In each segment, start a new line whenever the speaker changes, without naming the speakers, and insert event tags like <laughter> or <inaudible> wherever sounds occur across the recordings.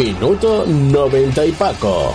Minuto 90 y Paco.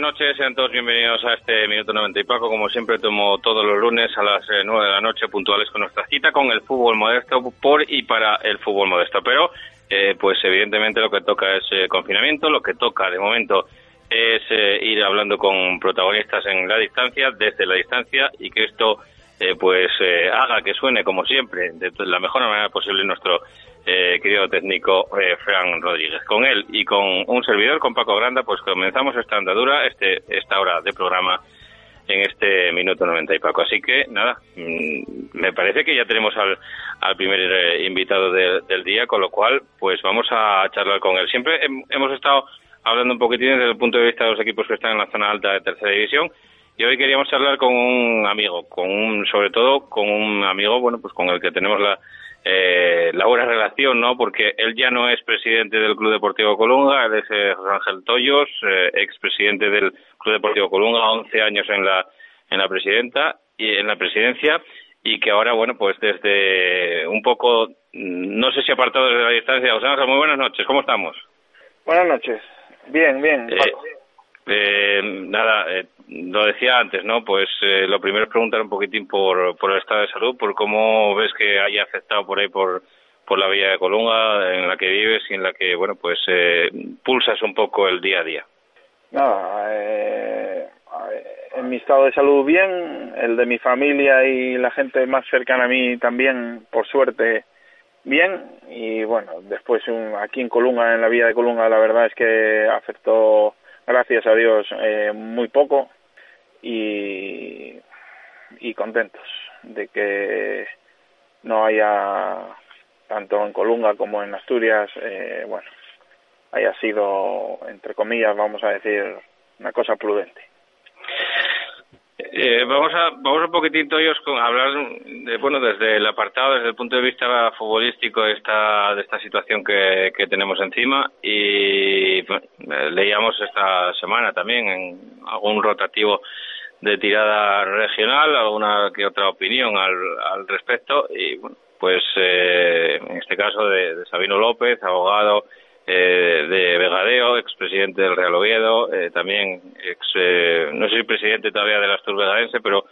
Buenas noches, sean todos bienvenidos a este Minuto 90 y Paco. Como siempre tomo todos los lunes a las eh, 9 de la noche puntuales con nuestra cita con el fútbol modesto por y para el fútbol modesto. Pero eh, pues evidentemente lo que toca es eh, confinamiento, lo que toca de momento es eh, ir hablando con protagonistas en la distancia, desde la distancia y que esto eh, pues eh, haga que suene como siempre de la mejor manera posible nuestro eh, querido técnico eh, Fran Rodríguez. Con él y con un servidor, con Paco Granda, pues comenzamos esta andadura, este, esta hora de programa en este minuto 90 y Paco. Así que nada, mm, me parece que ya tenemos al, primer eh, invitado de- del día, con lo cual pues vamos a charlar con él. Siempre hem- hemos estado hablando un poquitín desde el punto de vista de los equipos que están en la zona alta de tercera división. Y hoy queríamos charlar con un amigo, con un, sobre todo con un amigo, bueno, pues con el que tenemos la, eh, la buena relación, ¿no? Porque él ya no es presidente del Club Deportivo Colunga, él es eh, José Ángel Toyos, eh, expresidente del Club Deportivo Colunga, 11 años en la, en la presidenta y en la presidencia, y que ahora, bueno, pues desde un poco, no sé si apartado desde la distancia, José Ángel, muy buenas noches, ¿cómo estamos?
Buenas noches. Bien, bien.
Eh,
Paco.
Eh, nada, eh, lo decía antes, ¿no? Pues eh, lo primero es preguntar un poquitín por, por el estado de salud, por cómo ves que haya afectado por ahí por, por la Villa de Colunga en la que vives y en la que, bueno, pues eh, pulsas un poco el día a día.
Nada, eh, en mi estado de salud bien, el de mi familia y la gente más cercana a mí también, por suerte, bien. Y bueno, después un- aquí en Colunga, en la vía de Colunga, la verdad es que afectó, gracias a Dios, eh, muy poco y, contentos de que no haya, tanto en Colunga como en Asturias, eh, bueno, haya sido, entre comillas, vamos a decir, una cosa prudente.
Eh, vamos a vamos un poquitín ellos con hablar de, bueno desde el apartado desde el punto de vista futbolístico esta de esta situación que, que tenemos encima y eh, leíamos esta semana también en algún rotativo de tirada regional alguna que otra opinión al, al respecto y bueno pues en este caso de, Sabino López, abogado de Vegadeo, expresidente del Real Oviedo, también ex, no sé si presidente todavía del Astur Vegadense, pero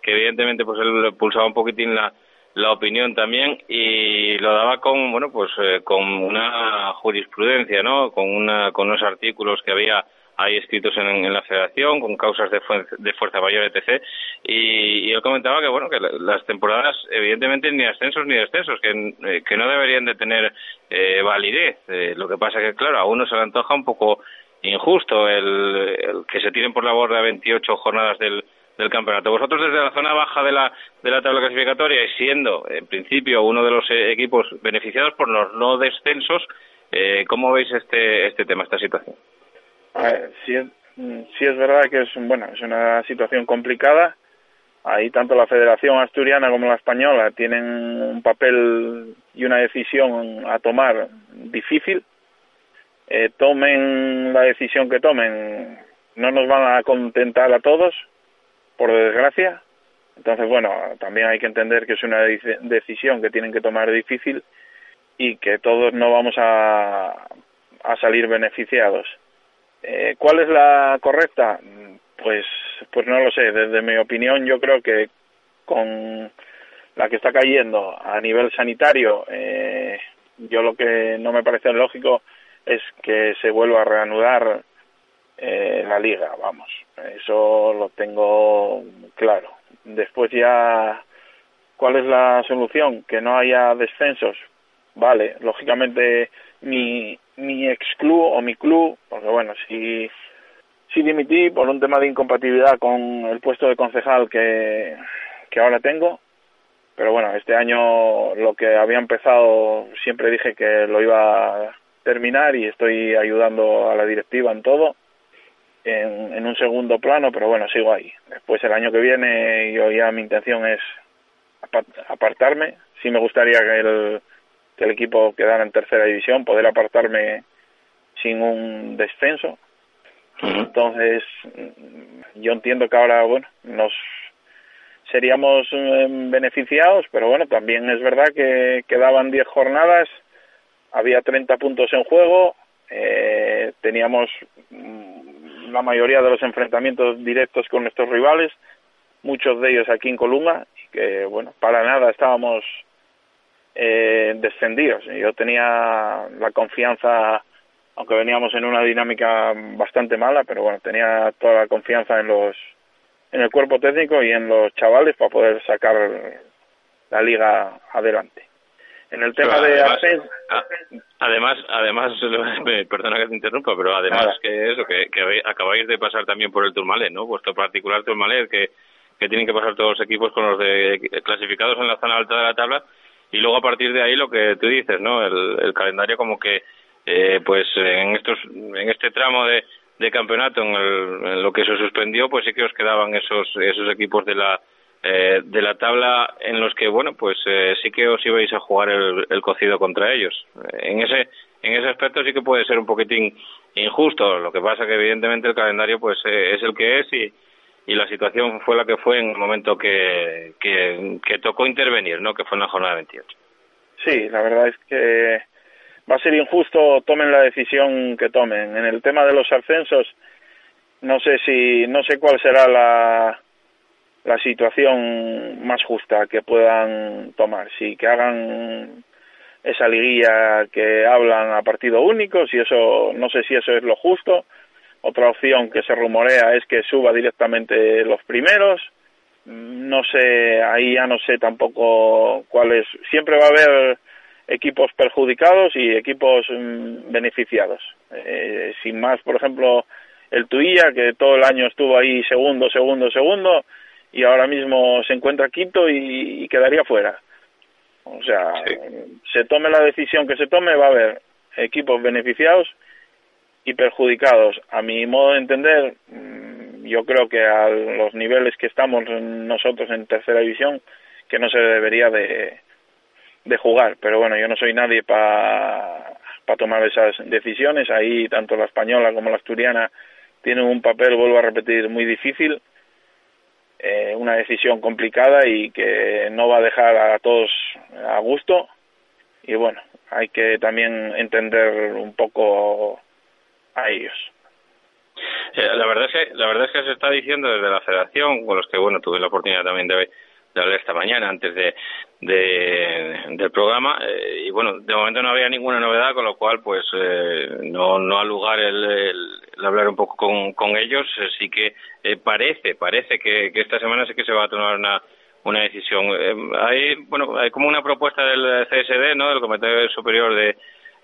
que evidentemente pues él pulsaba un poquitín la, la opinión también y lo daba con bueno pues eh, con una jurisprudencia no con una con unos artículos que había ahí escritos en, la Federación con causas de, de fuerza mayor etc y, él comentaba que bueno que las temporadas evidentemente ni ascensos ni descensos que, eh, que no deberían de tener eh, validez lo que pasa que claro a uno se le antoja un poco injusto el, el que se tiren por la borda 28 jornadas del del campeonato. Vosotros desde la zona baja de la, de la tabla clasificatoria y siendo en principio uno de los eh, equipos beneficiados por los no descensos, eh, ¿cómo veis este, este tema, esta situación?
Sí, es, sí es verdad que es, bueno, es una situación complicada. Ahí tanto la Federación Asturiana como la Española tienen un papel y una decisión a tomar difícil. Eh, tomen la decisión que tomen, no nos van a contentar a todos, por desgracia. Entonces, bueno, también hay que entender que es una decisión que tienen que tomar difícil y que todos no vamos a, a salir beneficiados. Eh, ¿Cuál es la correcta? Pues, pues no lo sé. Desde mi opinión, yo creo que con la que está cayendo a nivel sanitario, eh, yo lo que no me parece lógico es que se vuelva a reanudar eh, la liga, vamos. Eso lo tengo claro. Después ya, ¿cuál es la solución? Que no haya descensos. Vale, lógicamente mi, mi ex club o mi club, porque bueno, si, si dimití por un tema de incompatibilidad con el puesto de concejal que, que ahora tengo, pero bueno, este año lo que había empezado siempre dije que lo iba a terminar y estoy ayudando a la directiva en todo en, un segundo plano, pero bueno, sigo ahí. Después el año que viene yo ya mi intención es apartarme. Sí me gustaría que el, que el equipo quedara en tercera división, poder apartarme sin un descenso. Entonces, yo entiendo que ahora, bueno, nos seríamos em, beneficiados, pero bueno, también es verdad que quedaban 10 jornadas, había 30 puntos en juego, eh, teníamos la mayoría de los enfrentamientos directos con nuestros rivales, muchos de ellos aquí en Colunga, y que, bueno, para nada estábamos eh, descendidos. Yo tenía la confianza, aunque veníamos en una dinámica bastante mala, pero bueno, tenía toda la confianza en los en el cuerpo técnico y en los chavales para poder sacar la liga adelante. En el tema de
además, además, <laughs> perdona que te interrumpa, pero además que eso, que, acabáis de pasar también por el Turmalet, ¿no? Vuestro particular Turmalet, que, que tienen que pasar todos los equipos con los de clasificados en la zona alta de la tabla, y luego a partir de ahí lo que tú dices, ¿no? El, calendario como que, eh, pues en estos, en este tramo de, campeonato, en, en lo que se suspendió, pues sí que os quedaban esos, esos equipos de la eh, de la tabla en los que bueno pues eh, sí que os ibais a jugar el, cocido contra ellos en ese en ese aspecto sí que puede ser un poquitín injusto lo que pasa que evidentemente el calendario pues eh, es el que es y, y la situación fue la que fue en el momento que, que, tocó intervenir no que fue en la jornada 28
sí la verdad es que va a ser injusto tomen la decisión que tomen en el tema de los ascensos no sé si no sé cuál será la la situación más justa que puedan tomar. Si que hagan esa liguilla que hablan a partido único, si eso, no sé si eso es lo justo. Otra opción que se rumorea es que suba directamente los primeros. No sé, ahí ya no sé tampoco cuál es. Siempre va a haber equipos perjudicados y equipos mm, beneficiados. Eh, sin más, por ejemplo, el Tuilla, que todo el año estuvo ahí segundo, segundo, segundo, y ahora mismo se encuentra quinto y, quedaría fuera. O sea, se tome la decisión que se tome, va a haber equipos beneficiados y perjudicados. A mi modo de entender, mm, yo creo que a los niveles que estamos nosotros en tercera división, que no se debería de, de jugar. Pero bueno, yo no soy nadie para para tomar esas decisiones. Ahí tanto la española como la asturiana tienen un papel, vuelvo a repetir, muy difícil eh, una decisión complicada y que no va a dejar a todos a gusto y bueno, hay que también entender un poco a ellos.
Eh, la verdad es que la verdad es que se está diciendo desde la Federación, con los que bueno tuve la oportunidad también de, de hablar esta mañana antes de, del programa eh, y bueno de momento no había ninguna novedad con lo cual pues eh, no no ha lugar el, hablar un poco con, con ellos. Sí que parece parece que, que esta semana sí que se va a tomar una una decisión. Hay bueno hay como una propuesta del CSD no del Comité Superior de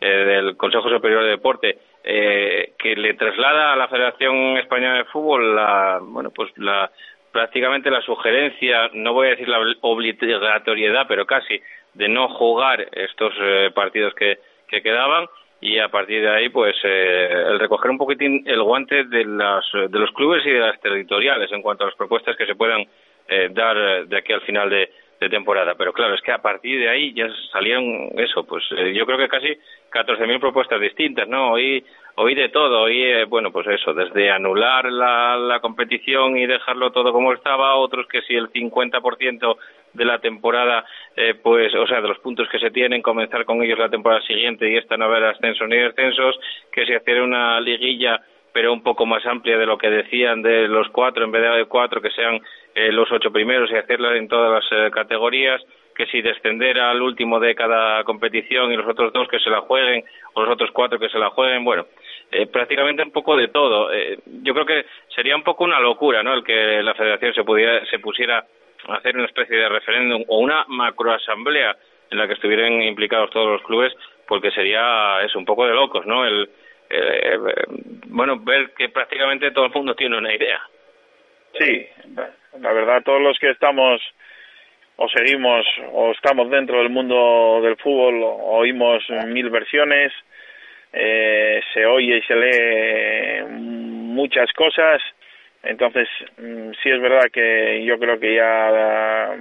del Consejo Superior de Deporte eh, que le traslada a la Federación Española de Fútbol la, bueno, pues la, prácticamente la sugerencia, no voy a decir la obligatoriedad, pero casi, de no jugar estos eh, partidos que, que quedaban y a partir de ahí pues eh, el recoger un poquitín el guante de las de los clubes y de las territoriales en cuanto a las propuestas que se puedan eh, dar de aquí al final de, de temporada. Pero claro, es que a partir de ahí ya salieron eso, pues eh, yo creo que casi 14.000 propuestas distintas, ¿no? Oí, oí de todo, oí, eh, bueno, pues eso, desde anular la, la competición y dejarlo todo como estaba, otros que si el 50% de la temporada, eh, pues, o sea, de los puntos que se tienen, comenzar con ellos la temporada siguiente y esta no haber ascensos ni descensos, que si hacer una liguilla pero un poco más amplia de lo que decían de los cuatro, en vez de cuatro, que sean eh, los ocho primeros y hacerla en todas las eh, categorías, que si descender al último de cada competición y los otros dos que se la jueguen, o los otros cuatro que se la jueguen, bueno, eh, prácticamente un poco de todo. yo creo que sería un poco una locura, ¿no? El que la Federación se pudiera, se pusiera a hacer una especie de referéndum o una macroasamblea en la que estuvieran implicados todos los clubes, porque sería es un poco de locos, ¿no? El, eh, bueno, ver que prácticamente todo el mundo tiene una idea.
Sí, la verdad, todos los que estamos o seguimos o estamos dentro del mundo del fútbol oímos mil versiones, eh, se oye y se lee muchas cosas, entonces mm, sí es verdad que yo creo que ya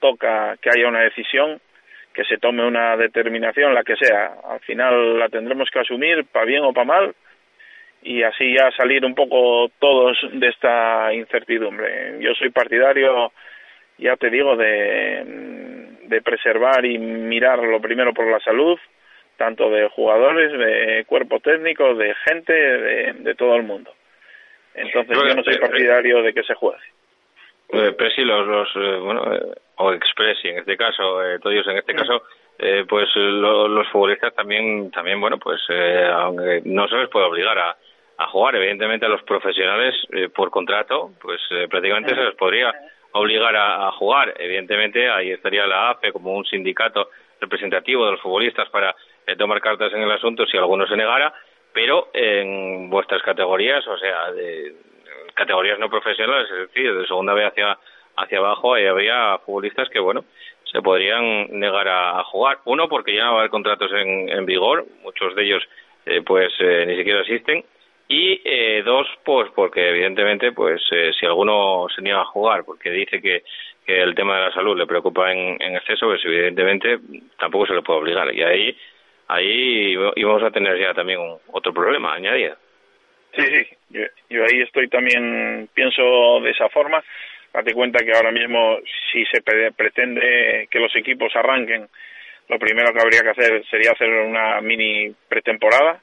toca que haya una decisión que se tome una determinación, la que sea. Al final la tendremos que asumir, para bien o para mal, y así ya salir un poco todos de esta incertidumbre. Yo soy partidario, ya te digo, de, de preservar y mirar lo primero por la salud, tanto de jugadores, de cuerpo técnico, de gente, de, de todo el mundo. Entonces yo no soy partidario de que se juegue.
Eh, Presi, los, los eh, bueno, eh, o Expressi en este caso, eh, todos en este caso, eh, pues los futbolistas también, también bueno, pues eh, aunque no se les puede obligar a, a jugar, evidentemente a los profesionales eh, por contrato, pues eh, prácticamente se les podría obligar a, a, jugar. Evidentemente ahí estaría la AFE como un sindicato representativo de los futbolistas para eh, tomar cartas en el asunto si alguno se negara, pero en vuestras categorías, o sea, de categorías no profesionales, es decir, de segunda vez hacia hacia abajo, ahí había futbolistas que, bueno, se podrían negar a, jugar. Uno, porque ya no va a haber contratos en, en vigor, muchos de ellos, eh, pues, eh, ni siquiera existen. Y eh, dos, pues, porque evidentemente, pues, eh, si alguno se niega a jugar porque dice que, que el tema de la salud le preocupa en, en exceso, pues, evidentemente, tampoco se le puede obligar. Y ahí, ahí íbamos a tener ya también otro problema añadido.
Sí, sí, yo, yo ahí estoy también, pienso de esa forma Date cuenta que ahora mismo, si se pretende que los equipos arranquen, lo primero que habría que hacer sería hacer una mini pretemporada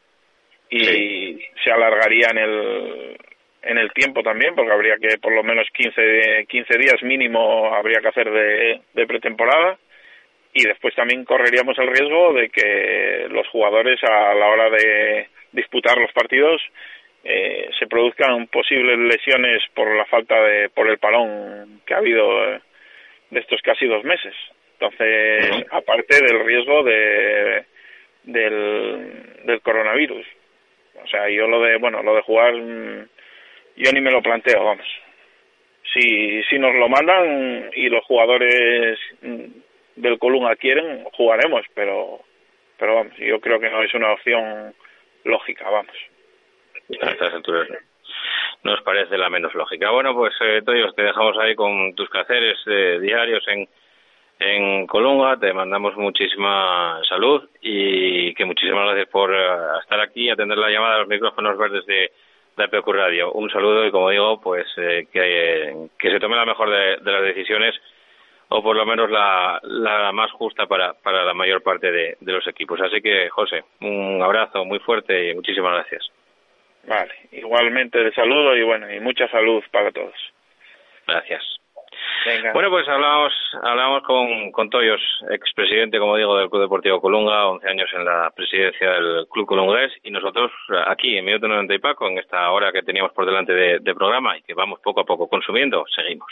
y sí. se alargaría en el en el tiempo también, porque habría que por lo menos 15, 15 días mínimo habría que hacer de, de pretemporada y después también correríamos el riesgo de que los jugadores a la hora de disputar los partidos eh, se produzcan posibles lesiones por la falta de por el palón que ha habido de estos casi dos meses. Entonces aparte del riesgo de del del coronavirus. O sea yo lo de bueno lo de jugar yo ni me lo planteo vamos. Si si nos lo mandan y los jugadores del Colunga quieren jugaremos pero pero vamos yo creo que no es una opción lógica vamos
a estas alturas nos parece la menos lógica. Bueno, pues eh, te dejamos ahí con tus quehaceres eh, diarios en, en Colunga, te mandamos muchísima salud y que muchísimas gracias por uh, estar aquí y atender la llamada a los micrófonos verdes de, de Radio. Un saludo y como digo, pues eh, que, que se tome la mejor de, las decisiones o por lo menos la, la más justa para, para la mayor parte de los equipos. Así que, José, un abrazo muy fuerte y muchísimas gracias.
Vale, igualmente de saludo y bueno, y mucha salud para todos.
Gracias. Bueno, pues hablamos, hablamos con, con Toyos, expresidente, como digo, del Club Deportivo Colunga, 11 años en la presidencia del Club Colungués, y nosotros aquí, en Minuto 90 y Paco, en esta hora que teníamos por delante de programa y que vamos poco a poco consumiendo, seguimos.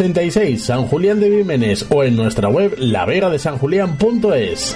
80 San Julián de Vímenes o en nuestra web lavegadesanjulián.es.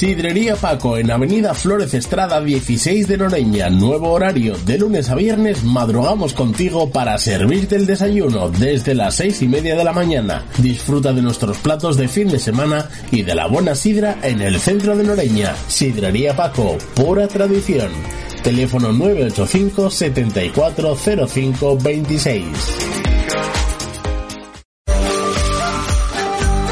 Sidrería Paco en Avenida Flores Estrada 16 de Noreña. Nuevo horario. De lunes a viernes madrugamos contigo para servirte el desayuno desde las seis y media de la mañana. Disfruta de nuestros platos de fin de semana y de la buena sidra en el centro de Noreña. Sidrería Paco, pura tradición. Teléfono 985 7405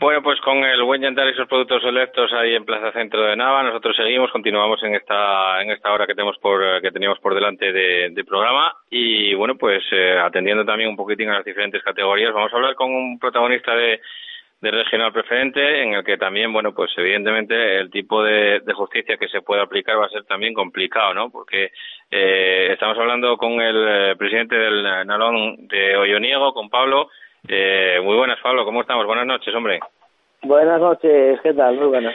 Bueno, pues con el buen yantar y sus productos selectos ahí en Plaza Centro de Nava, nosotros seguimos, continuamos en esta en esta hora que tenemos por que teníamos por delante de, programa y bueno, pues eh, atendiendo también un poquitín a las diferentes categorías, vamos a hablar con un protagonista de, de regional preferente en el que también, bueno, pues evidentemente el tipo de, justicia que se puede aplicar va a ser también complicado, ¿no? Porque eh, estamos hablando con el eh, presidente del Nalón de Olloniego, con Pablo eh, muy buenas, Pablo, ¿cómo estamos? Buenas noches, hombre.
Buenas noches, ¿qué tal? Muy buenas.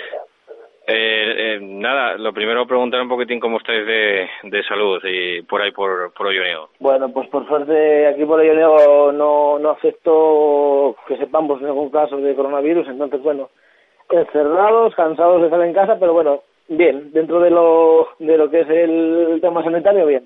Eh, eh, nada, lo primero preguntar un poquitín cómo estáis de, de salud y por ahí por, por Olloniego.
Bueno, pues por suerte aquí por Olloniego no, no afectó que sepamos ningún caso de coronavirus, entonces bueno, encerrados, cansados de estar en casa, pero bueno, bien, dentro de lo, de lo que es el tema sanitario, bien.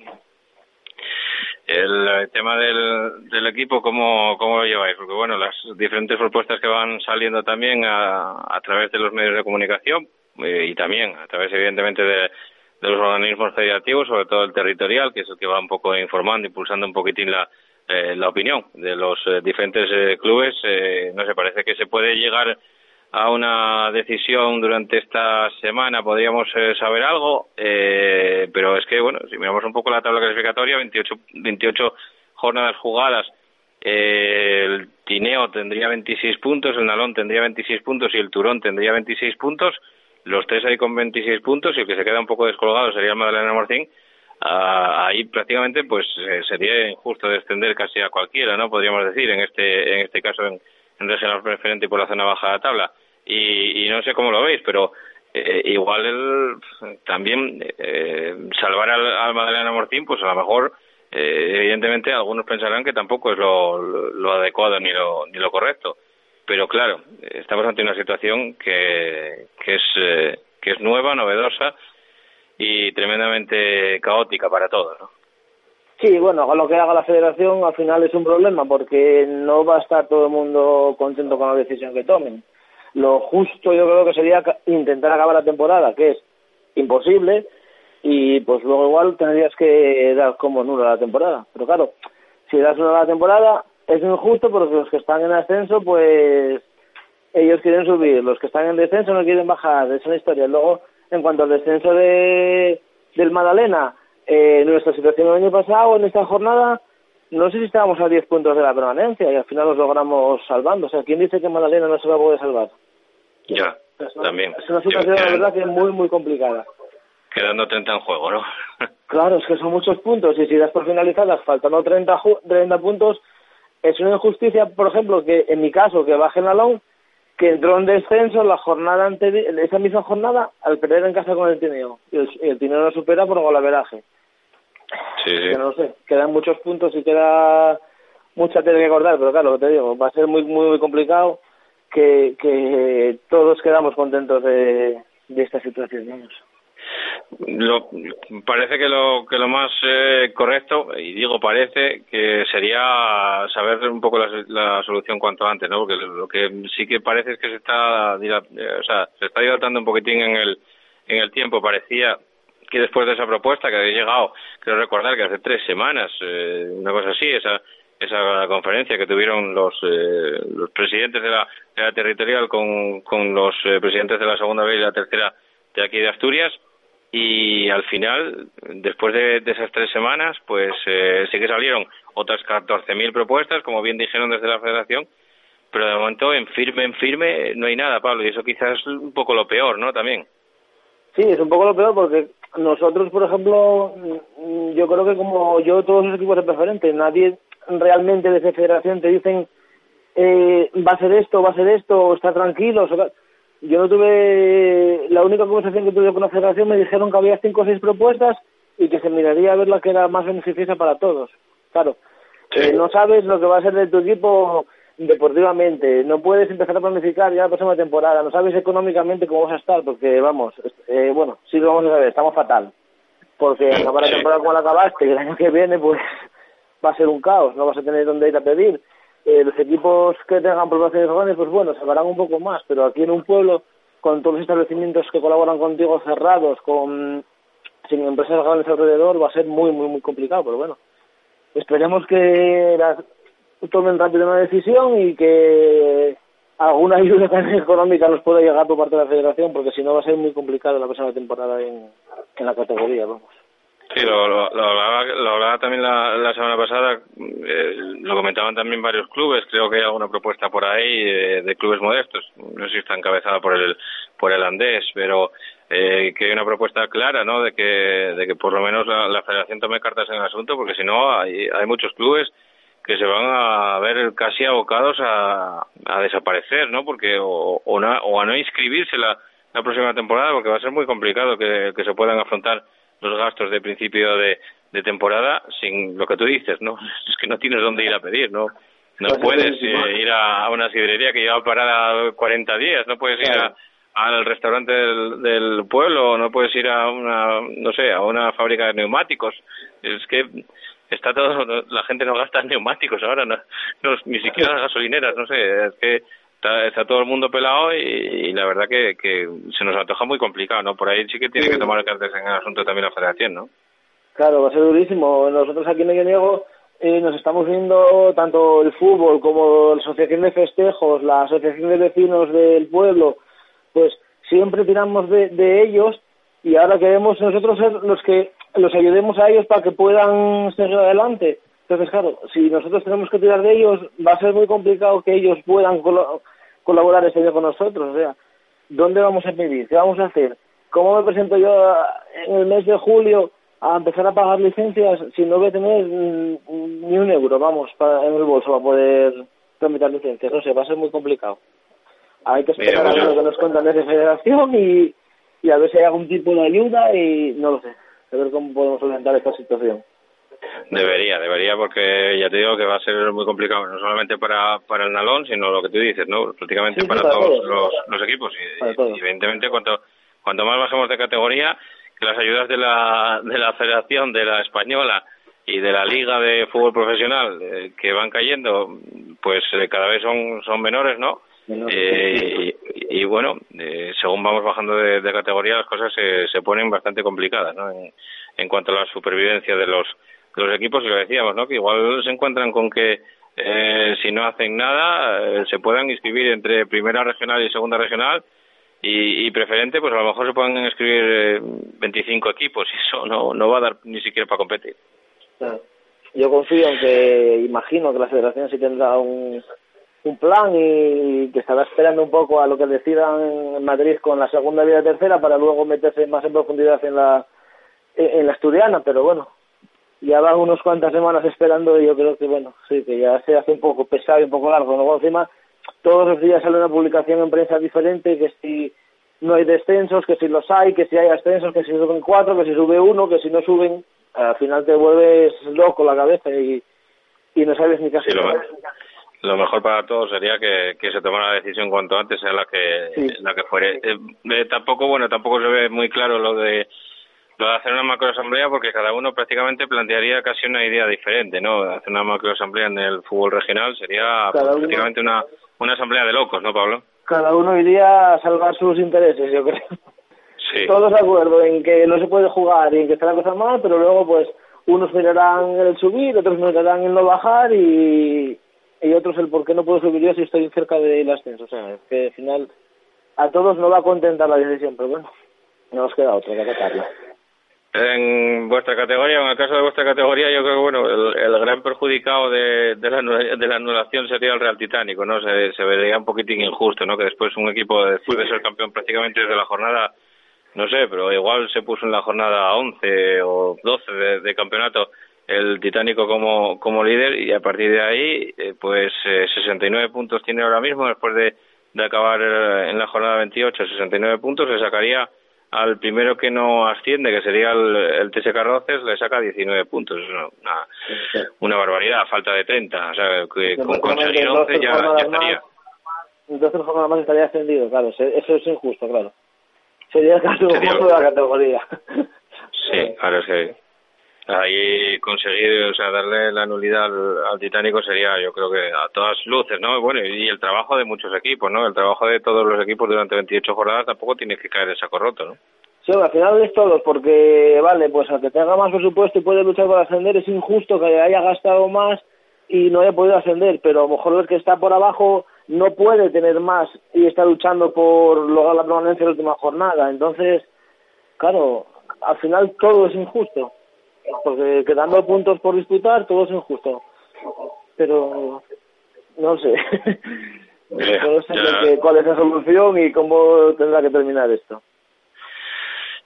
El tema del, del equipo, ¿cómo, ¿cómo lo lleváis? Porque, bueno, las diferentes propuestas que van saliendo también a, a través de los medios de comunicación eh, y también a través, evidentemente, de, de los organismos federativos, sobre todo el territorial, que es el que va un poco informando, impulsando un poquitín la, eh, la opinión de los eh, diferentes eh, clubes. Eh, no sé, parece que se puede llegar a una decisión durante esta semana. Podríamos eh, saber algo, eh, pero es que, bueno, si miramos un poco la tabla clasificatoria, 28, 28 jornadas jugadas. El Tineo tendría 26 puntos, el Nalón tendría 26 puntos y el Turón tendría 26 puntos, los tres ahí con 26 puntos y el que se queda un poco descolgado sería el Madalena Morcín, ah, ahí prácticamente pues eh, sería injusto descender casi a cualquiera, ¿no? Podríamos decir, en este, en este caso en, en regional preferente y por la zona baja de la tabla. Y, no sé cómo lo veis, pero eh, igual el, también eh, salvar al, al Madalena Mortín, pues a lo mejor eh, evidentemente algunos pensarán que tampoco es lo, lo, adecuado ni lo, ni lo correcto. Pero claro, estamos ante una situación que, que, es, eh, que es nueva, novedosa y tremendamente caótica para todos. ¿no?
Sí, bueno, lo que haga la federación al final es un problema porque no va a estar todo el mundo contento con la decisión que tomen. Lo justo yo creo que sería intentar acabar la temporada, que es imposible, y pues luego igual tendrías que dar como nula la temporada. Pero claro, si das nula la temporada es injusto porque los que están en ascenso pues ellos quieren subir, los que están en descenso no quieren bajar, es una historia. Luego, en cuanto al descenso de del Madalena, eh, nuestra situación el año pasado, en esta jornada, no sé si estábamos a 10 puntos de la permanencia y al final los logramos salvando. O sea, ¿quién dice que Madalena no se va a poder salvar?
Ya, también.
Es una situación, la verdad, que es muy, muy complicada
quedando 30 en juego, ¿no? <laughs>
claro, es que son muchos puntos y si das por finalizadas faltando 30, 30 puntos, es una injusticia, por ejemplo, que en mi caso, que baje la LON, que entró en descenso la jornada anterior, esa misma jornada, al perder en casa con el Tineo. Y el, el Tineo lo supera por golaveraje.
Sí, sí.
Que no sé, quedan muchos puntos y queda mucha tela que cortar, pero claro, lo que te digo, va a ser muy, muy, muy complicado que, que todos quedamos contentos de, de esta situación. Vamos.
Lo, parece que lo que lo más eh, correcto y digo parece que sería saber un poco la, la, solución cuanto antes, ¿no? Porque lo que sí que parece es que se está, o sea, se está dilatando un poquitín en el en el tiempo. Parecía que después de esa propuesta que había llegado, quiero recordar que hace tres semanas, eh, una cosa así, esa esa conferencia que tuvieron los eh, los presidentes de la, de la territorial con con los presidentes de la segunda vez y la tercera de aquí de Asturias y al final, después de, esas tres semanas, pues eh, sí que salieron otras 14.000 propuestas, como bien dijeron desde la Federación, pero de momento en firme, en firme no hay nada, Pablo, y eso quizás es un poco lo peor, ¿no? También.
Sí, es un poco lo peor porque nosotros, por ejemplo, yo creo que como yo, todos los equipos de preferente, nadie realmente desde Federación te dicen eh, va a ser esto, va a ser esto, está tranquilo, yo no tuve, la única conversación que tuve con la federación me dijeron que había cinco o seis propuestas y que se miraría a ver la que era más beneficiosa para todos. Claro, eh, no sabes lo que va a ser de tu equipo deportivamente, no puedes empezar a planificar ya la próxima temporada, no sabes económicamente cómo vas a estar, porque vamos, eh, bueno, sí lo vamos a saber, estamos fatal, porque acabar la temporada como la acabaste y el año que viene pues <laughs> va a ser un caos, no vas a tener dónde ir a pedir. Eh, los equipos que tengan poblaciones grandes, pues bueno, se un poco más, pero aquí en un pueblo, con todos los establecimientos que colaboran contigo cerrados, con sin empresas grandes alrededor, va a ser muy, muy, muy complicado, pero bueno, esperemos que tomen rápido una decisión y que alguna ayuda <laughs> económica nos pueda llegar por parte de la federación, porque si no va a ser muy complicado la próxima temporada en, la categoría, vamos.
Sí, lo, lo, hablaba, también la, semana pasada, eh, lo comentaban también varios clubes, creo que hay alguna propuesta por ahí eh, de clubes modestos, no sé si está encabezada por el, por el Andés, pero eh, que hay una propuesta clara, ¿no?, de que, de que por lo menos la, federación tome cartas en el asunto, porque si no hay, hay muchos clubes que se van a ver casi abocados a, a desaparecer, ¿no?, porque o, o, o a no inscribirse la, la próxima temporada, porque va a ser muy complicado que, que se puedan afrontar los gastos de principio de, de temporada sin lo que tú dices, ¿no? <laughs> Es que no tienes dónde ir a pedir, ¿no? No puedes eh, ir a, una sidrería que lleva parada 40 días, no puedes ir a, al restaurante del, del pueblo, no puedes ir a una, no sé, a una fábrica de neumáticos. Es que está todo, la gente no gasta neumáticos ahora, no, ni siquiera las gasolineras, no sé, es que está, todo el mundo pelado y, la verdad que, que, se nos antoja muy complicado, ¿no? Por ahí sí que tiene que tomar cartas en el asunto también la federación, ¿no?
Claro, va a ser durísimo. Nosotros aquí en Niego eh, nos estamos viendo tanto el fútbol como la asociación de festejos, la asociación de vecinos del pueblo, pues siempre tiramos de, de ellos y ahora queremos nosotros ser los que los ayudemos a ellos para que puedan seguir adelante Entonces, claro, si nosotros tenemos que tirar de ellos, va a ser muy complicado que ellos puedan colaborar este año con nosotros. O sea, ¿dónde vamos a vivir? ¿Qué vamos a hacer? ¿Cómo me presento yo en el mes de julio a empezar a pagar licencias si no voy a tener ni un euro, vamos, en el bolso para poder tramitar licencias? No sé, va a ser muy complicado. Hay que esperar a ver lo que nos cuentan desde Federación y, y a ver si hay algún tipo de ayuda y no lo sé, a ver cómo podemos solventar esta situación.
Debería, debería, porque ya te digo que va a ser muy complicado, no solamente para, para el Nalón, sino lo que tú dices, ¿no? Prácticamente para, todos, Los, los, equipos. Y, evidentemente, cuanto, cuanto más bajemos de categoría, que las ayudas de la, de la Federación, de la Española y de la Liga de Fútbol Profesional eh, que van cayendo, pues eh, cada vez son, son menores, ¿no? Eh, y, bueno, eh, según vamos bajando de, categoría, las cosas se, se ponen bastante complicadas, ¿no? En, en cuanto a la supervivencia de los los equipos, y lo decíamos, ¿no? Que igual se encuentran con que eh, si no hacen nada, eh, se puedan inscribir entre primera regional y segunda regional y, preferente, pues a lo mejor se puedan inscribir eh, 25 equipos y eso no, no va a dar ni siquiera para competir.
Yo confío en que, imagino que la federación sí tendrá un, un plan y que estará esperando un poco a lo que decidan en Madrid con la segunda y la tercera para luego meterse más en profundidad en la en la asturiana, pero bueno, ya van unos cuantas semanas esperando y yo creo que, bueno, sí, que ya se hace un poco pesado y un poco largo. Luego encima, todos los días sale una publicación en prensa diferente, que si no hay descensos, que si los hay, que si hay ascensos, que si suben cuatro, que si sube uno, que si no suben, al final te vuelves loco la cabeza y, y no sabes ni qué hacer.
Lo, mejor para todos sería que, que se tomara la decisión cuanto antes, sea la que, la que fuere. Eh, eh, tampoco, bueno, tampoco se ve muy claro lo de lo de hacer una macroasamblea porque cada uno prácticamente plantearía casi una idea diferente, ¿no? Hacer una macroasamblea en el fútbol regional sería prácticamente una, una asamblea de locos, ¿no, Pablo?
Cada uno iría a salvar sus intereses, yo creo. Sí. Todos de acuerdo en que no se puede jugar y en que está la cosa mal, pero luego pues unos mirarán el subir, otros mirarán el no bajar y, y otros el por qué no puedo subir yo si estoy cerca del ascenso. O sea, que al final a todos no va a contentar la decisión, pero bueno, no nos queda otra que acatarla.
En vuestra categoría, en el caso de vuestra categoría, yo creo que bueno, el, gran perjudicado de, la, de la anulación sería el Real Titánico, ¿no? Se, se vería un poquitín injusto, ¿no? Que después un equipo, después de ser campeón prácticamente desde la jornada, no sé, pero igual se puso en la jornada 11 o 12 de, campeonato el Titánico como, como líder y a partir de ahí, eh, pues eh, 69 puntos tiene ahora mismo después de, de acabar eh, en la jornada 28, 69 puntos, se sacaría al primero que no asciende, que sería el, el TSK Roces, le saca 19 puntos. Es una, una, barbaridad, falta de 30. O sea, que con conseguir 11 ya, ya estaría.
Entonces, nada más estaría ascendido, claro. Eso es injusto, claro. Sería el caso de la categoría.
Sí, claro, sí ahí conseguir, o sea, darle la nulidad al, Titánico sería, yo creo que a todas luces, ¿no? Bueno, y el trabajo de muchos equipos, ¿no? El trabajo de todos los equipos durante 28 jornadas tampoco tiene que caer en saco roto, ¿no?
Sí, al final es todos, porque, vale, pues al que tenga más presupuesto y puede luchar para ascender, es injusto que haya gastado más y no haya podido ascender, pero a lo mejor el que está por abajo no puede tener más y está luchando por lograr la permanencia en la última jornada. Entonces, claro, al final todo es injusto porque quedando puntos por disputar todo es injusto. Pero no sé. No sé cuál es la solución y cómo tendrá que terminar esto.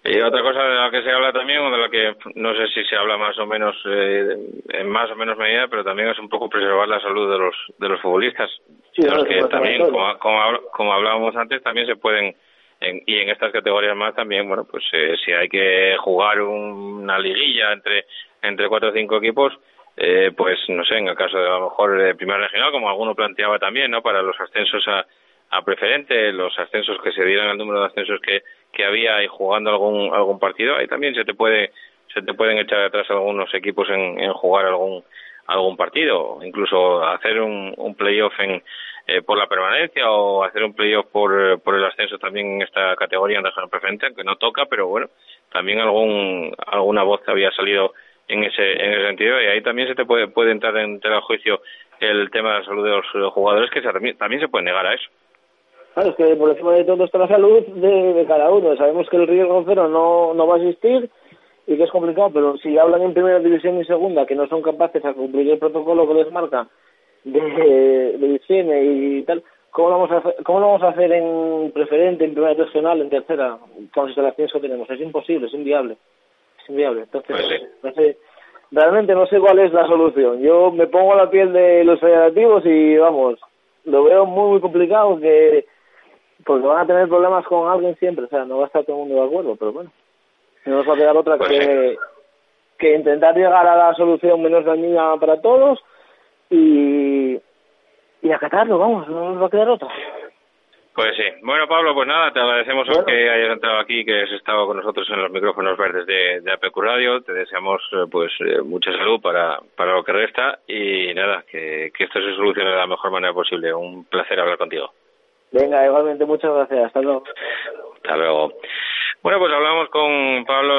Y otra cosa de la que se habla también, o de la que no sé si se habla más o menos, eh, en más o menos medida, pero también es un poco preservar la salud de los de los futbolistas, de los que también, como hablábamos antes, también se pueden y en estas categorías más también, bueno, pues eh, si hay que jugar una liguilla entre, entre cuatro o cinco equipos, eh, pues no sé, en el caso de a lo mejor de primera regional, como alguno planteaba también, ¿no? Para los ascensos a, a preferente, los ascensos que se dieran el número de ascensos que, que había y jugando algún, algún partido, ahí también se te puede, se te pueden echar atrás algunos equipos en, en jugar algún, algún partido, incluso hacer un, un playoff en, eh, por la permanencia o hacer un playoff por, por el ascenso también en esta categoría en regional preferente, aunque no toca, pero bueno, también algún, alguna voz había salido en ese, en ese sentido y ahí también se te puede, puede entrar en tela juicio el tema de la salud de los jugadores que también, también se puede negar a eso.
Claro, es que por encima de todo está la salud de, de cada uno. Sabemos que el riesgo cero no, no va a existir y que es complicado, pero si hablan en primera división y segunda que no son capaces de cumplir el protocolo que les marca de, de higiene y tal, ¿cómo lo vamos a hacer, cómo lo vamos a hacer en preferente, en primera regional, en tercera, con las instalaciones que tenemos? Es imposible, es inviable, es inviable. Entonces, no sé, realmente no sé cuál es la solución. Yo me pongo a la piel de los federativos y vamos, lo veo muy muy complicado que porque van a tener problemas con alguien siempre, o sea, no va a estar todo el mundo de acuerdo, pero bueno, no nos va a quedar otra pues que, que intentar llegar a la solución menos dañina para todos y, y acatarlo, vamos, no nos va a quedar otra.
Pues sí. Bueno, Pablo, pues nada, te agradecemos que hayas entrado aquí, que has estado con nosotros en los micrófonos verdes de, de APQ Radio. Te deseamos eh, pues eh, mucha salud para, para lo que resta y nada, que, que esto se solucione de la mejor manera posible. Un placer hablar contigo.
Venga, igualmente, muchas gracias. Hasta luego.
Hasta luego. Bueno, pues hablamos con Pablo,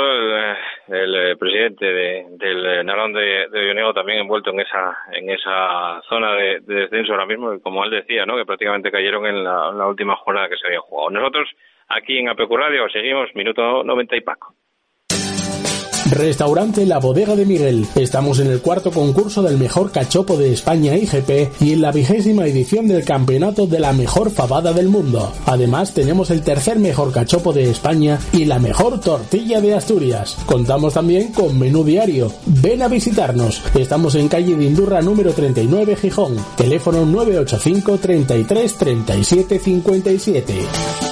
el, eh, presidente de, del Narón de, de también envuelto en esa en esa zona de, descenso ahora mismo, como él decía, ¿no? que prácticamente cayeron en la, en la última jornada que se había jugado. Nosotros aquí en APQ Radio seguimos, minuto 90 y Paco.
Restaurante La Bodega de Miguel. Estamos en el cuarto concurso del mejor cachopo de España IGP y en la vigésima edición del campeonato de la mejor fabada del mundo. Además, tenemos el tercer mejor cachopo de España y la mejor tortilla de Asturias. Contamos también con menú diario. Ven a visitarnos. Estamos en calle de Indurra número 39 Gijón. Teléfono 985 33 37 57.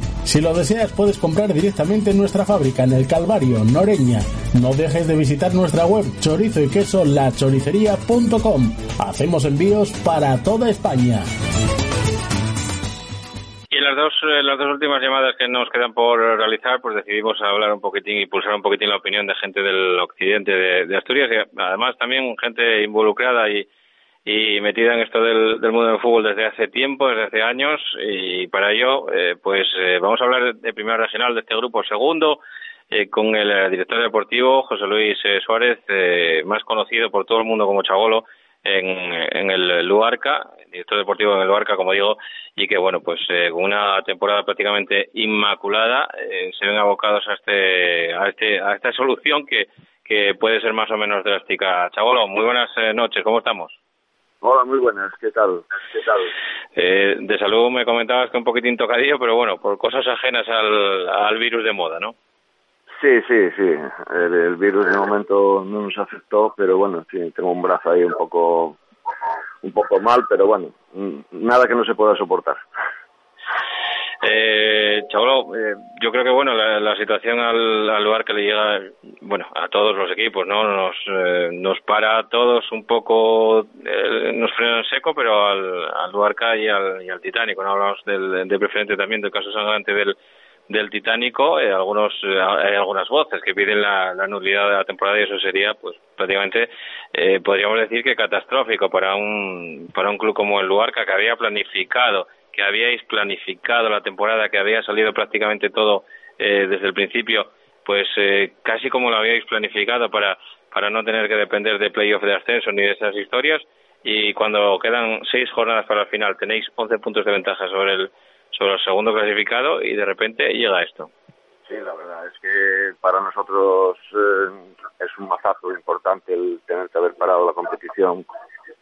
Si lo deseas puedes comprar directamente en nuestra fábrica en el Calvario, Noreña. No dejes de visitar nuestra web chorizo y queso lachoricería.com. Hacemos envíos para toda España.
Y las dos, eh, las dos últimas llamadas que nos quedan por realizar, pues decidimos hablar un poquitín y pulsar un poquitín la opinión de gente del occidente de, Asturias y además también gente involucrada y, y metida en esto del, mundo del fútbol desde hace tiempo, desde hace años, y para ello, eh, pues eh, vamos a hablar de primera regional de este grupo segundo, eh, con el director deportivo José Luis Suárez, más conocido por todo el mundo como Chagolo, en, en el Luarca, director deportivo en el Luarca, como digo, y que, bueno, pues con una temporada prácticamente inmaculada, se ven abocados a, este, a, este, a esta solución que, que puede ser más o menos drástica. Chagolo, muy buenas noches, ¿cómo estamos?
Hola, muy buenas, ¿qué tal? ¿Qué tal?
Eh, de salud me comentabas que un poquitín tocadillo, pero bueno, por cosas ajenas al, al virus de moda, ¿no?
Sí, sí, sí. El, virus de momento no nos afectó, pero bueno, sí, tengo un brazo ahí un poco, un poco mal, pero bueno, nada que no se pueda soportar.
Eh, Chaulo, eh, yo creo que bueno la, situación al, lugar que le llega, bueno, a todos los equipos, ¿no? Nos, eh, nos para a todos un poco, eh, nos frena en seco, pero al, al y al, y al Titánico, no hablamos del, de preferente también del caso sangrante del, del Titánico, algunos hay algunas voces que piden la, la, nulidad de la temporada y eso sería, pues prácticamente podríamos decir que catastrófico para un para un club como el Luarca que había planificado que habíais planificado la temporada, que había salido prácticamente todo eh, desde el principio, pues eh, casi como lo habíais planificado para, para no tener que depender de playoff de ascenso ni de esas historias. Y cuando quedan seis jornadas para el final, tenéis 11 puntos de ventaja sobre el, sobre el segundo clasificado y de repente llega esto.
Sí, la verdad es que para nosotros eh, es un mazazo importante el tener que haber parado la competición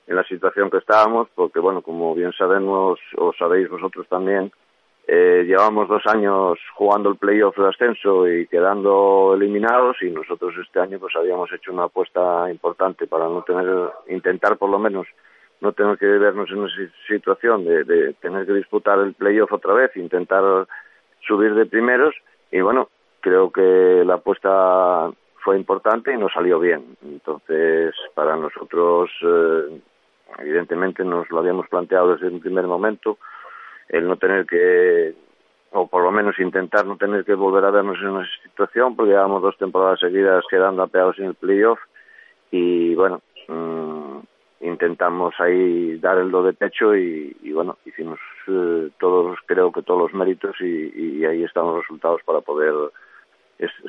en la situación que estábamos, porque bueno, como bien sabemos o sabéis vosotros también, eh, llevamos dos años jugando el playoff de ascenso y quedando eliminados y nosotros este año pues habíamos hecho una apuesta importante para no tener, intentar por lo menos no tener que vernos en esa situación de, de tener que disputar el playoff otra vez, intentar subir de primeros y bueno, creo que la apuesta fue importante y nos salió bien. Entonces, para nosotros eh, Evidentemente nos lo habíamos planteado desde un primer momento, el no tener que, o por lo menos intentar no tener que volver a vernos en esa situación, porque llevamos dos temporadas seguidas quedando apeados en el playoff y bueno, mm, intentamos ahí dar el do de pecho y, bueno, hicimos eh, todos, creo que todos los méritos y, ahí están los resultados para poder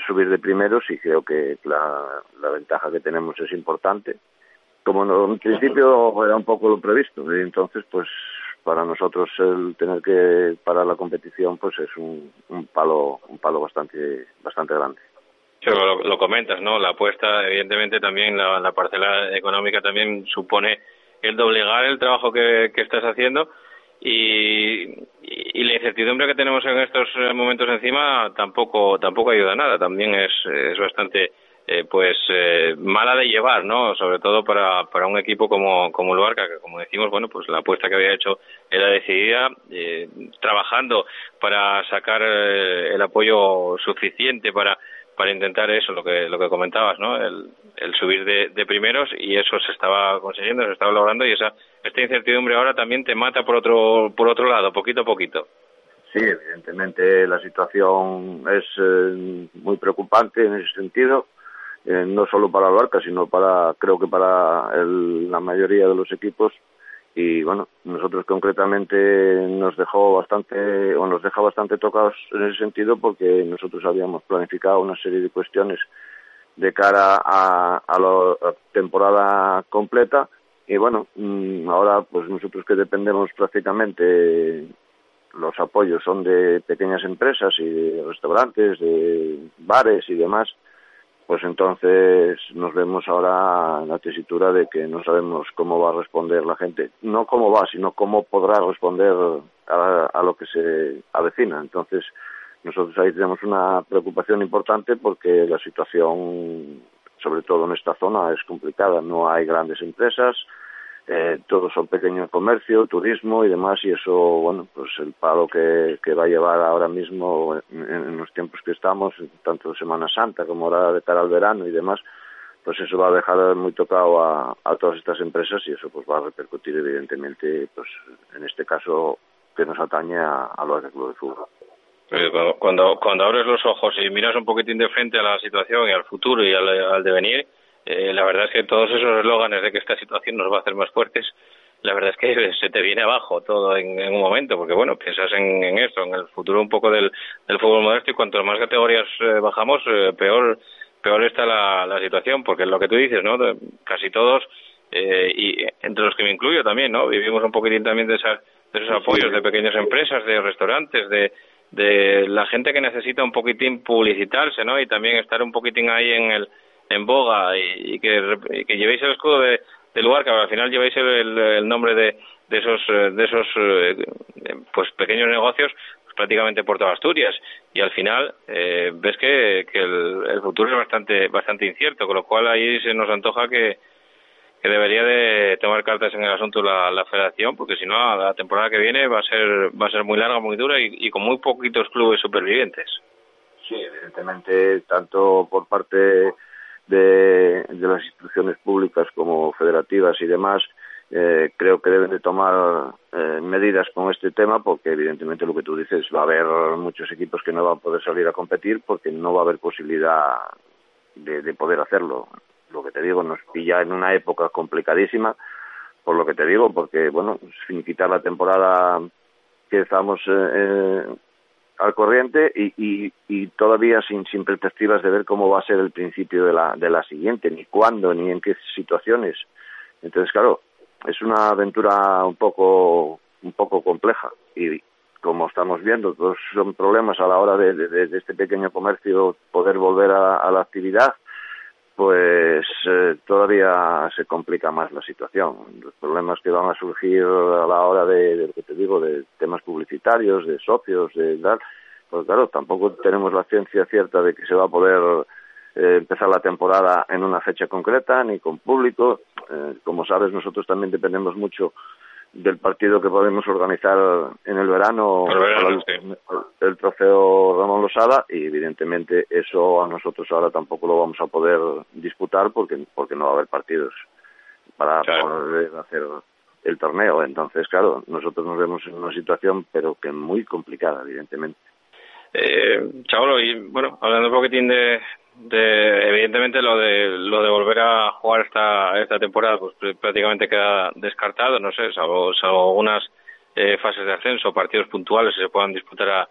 subir de primeros y creo que la ventaja que tenemos es importante. Como en principio era un poco lo previsto y entonces pues para nosotros el tener que parar la competición pues es un, un palo un palo bastante bastante grande.
Lo, comentas no la apuesta evidentemente también la, la parcela económica también supone el doblegar el trabajo que, que estás haciendo y, y, la incertidumbre que tenemos en estos momentos encima tampoco tampoco ayuda a nada también es, es bastante eh, pues eh, mala de llevar, ¿no? Sobre todo para, para un equipo como, como el Barca, que como decimos, bueno, pues la apuesta que había hecho era decidida, eh, trabajando para sacar el apoyo suficiente para para intentar eso, lo que lo que comentabas, ¿no? El, el subir de, de, primeros y eso se estaba consiguiendo, se estaba logrando y esa esta incertidumbre ahora también te mata por otro por otro lado, poquito a poquito.
Sí, evidentemente la situación es muy preocupante en ese sentido eh, no solo para el Barca, sino para, creo que para la mayoría de los equipos. Y bueno, nosotros concretamente nos dejó bastante, o nos deja bastante tocados en ese sentido porque nosotros habíamos planificado una serie de cuestiones de cara a, a la temporada completa y bueno, mm, ahora pues nosotros que dependemos prácticamente los apoyos son de pequeñas empresas y de restaurantes, de bares y demás, pues entonces nos vemos ahora en la tesitura de que no sabemos cómo va a responder la gente. No cómo va, sino cómo podrá responder a, lo que se avecina. Entonces, nosotros ahí tenemos una preocupación importante porque la situación, sobre todo en esta zona, es complicada. No hay grandes empresas, eh, todos son pequeños comercio, turismo y demás, y eso, bueno, pues el palo que, va a llevar ahora mismo en, los tiempos que estamos, tanto Semana Santa como ahora de cara al verano y demás, pues eso va a dejar muy tocado a, todas estas empresas y eso pues va a repercutir evidentemente, pues en este caso que nos atañe a, a los Club de Fútbol.
Cuando, cuando abres los ojos y miras un poquitín de frente a la situación y al futuro y al devenir, eh, la verdad es que todos esos eslóganes de que esta situación nos va a hacer más fuertes, la verdad es que <laughs> se te viene abajo todo en, un momento, porque bueno, piensas en, en, esto, en el futuro un poco del, del fútbol modesto y cuanto más categorías eh, bajamos, eh, peor peor está la, la situación, porque es lo que tú dices, ¿no? casi todos, y entre los que me incluyo también, ¿no? Vivimos un poquitín también de, esas, de esos apoyos de pequeñas empresas, de restaurantes, de, de la gente que necesita un poquitín publicitarse, ¿no? Y también estar un poquitín ahí en el en boga y, que, que, llevéis el escudo de, del lugar, que al final llevéis el, nombre de, de esos, eh, de esos eh, pues pequeños negocios pues, prácticamente por toda Asturias. Y al final eh, ves que, que el, futuro es bastante bastante incierto con lo cual ahí se nos antoja que debería de tomar cartas en el asunto la, la federación porque si no la temporada que viene va a ser va a ser muy larga muy dura y, con muy poquitos clubes supervivientes.
Sí evidentemente tanto por parte de, las instituciones públicas como federativas y demás eh, creo que deben de tomar eh, medidas con este tema porque evidentemente lo que tú dices va a haber muchos equipos que no van a poder salir a competir porque no va a haber posibilidad de, de poder hacerlo. Lo que te digo, nos pilla en una época complicadísima, por lo que te digo, porque, bueno, finiquitar la temporada que estamos eh, eh, al corriente y, y, y, todavía sin, sin perspectivas de ver cómo va a ser el principio de la, de la siguiente, ni cuándo, ni en qué situaciones. Entonces, claro, es una aventura un poco, un poco compleja y como estamos viendo, todos son problemas a la hora de, de, de este pequeño comercio poder volver a, a la actividad pues eh, todavía se complica más la situación. Los problemas que van a surgir a la hora de, lo que te digo, de temas publicitarios, de socios, de tal, pues claro, tampoco tenemos la ciencia cierta de que se va a poder eh, empezar la temporada en una fecha concreta ni con público. Eh, como sabes, nosotros también dependemos mucho del partido que podemos organizar en el verano, el, trofeo Ramón Losada y evidentemente eso a nosotros ahora tampoco lo vamos a poder disputar porque porque no va a haber partidos para poder hacer el torneo. Entonces claro nosotros nos vemos en una situación pero que muy complicada evidentemente.
Eh, Chabolo, y bueno, hablando un poquitín de, de evidentemente lo de lo de volver a jugar esta esta temporada pues prácticamente queda descartado. No sé salvo, salvo algunas eh, fases de ascenso partidos puntuales que se puedan disputar a,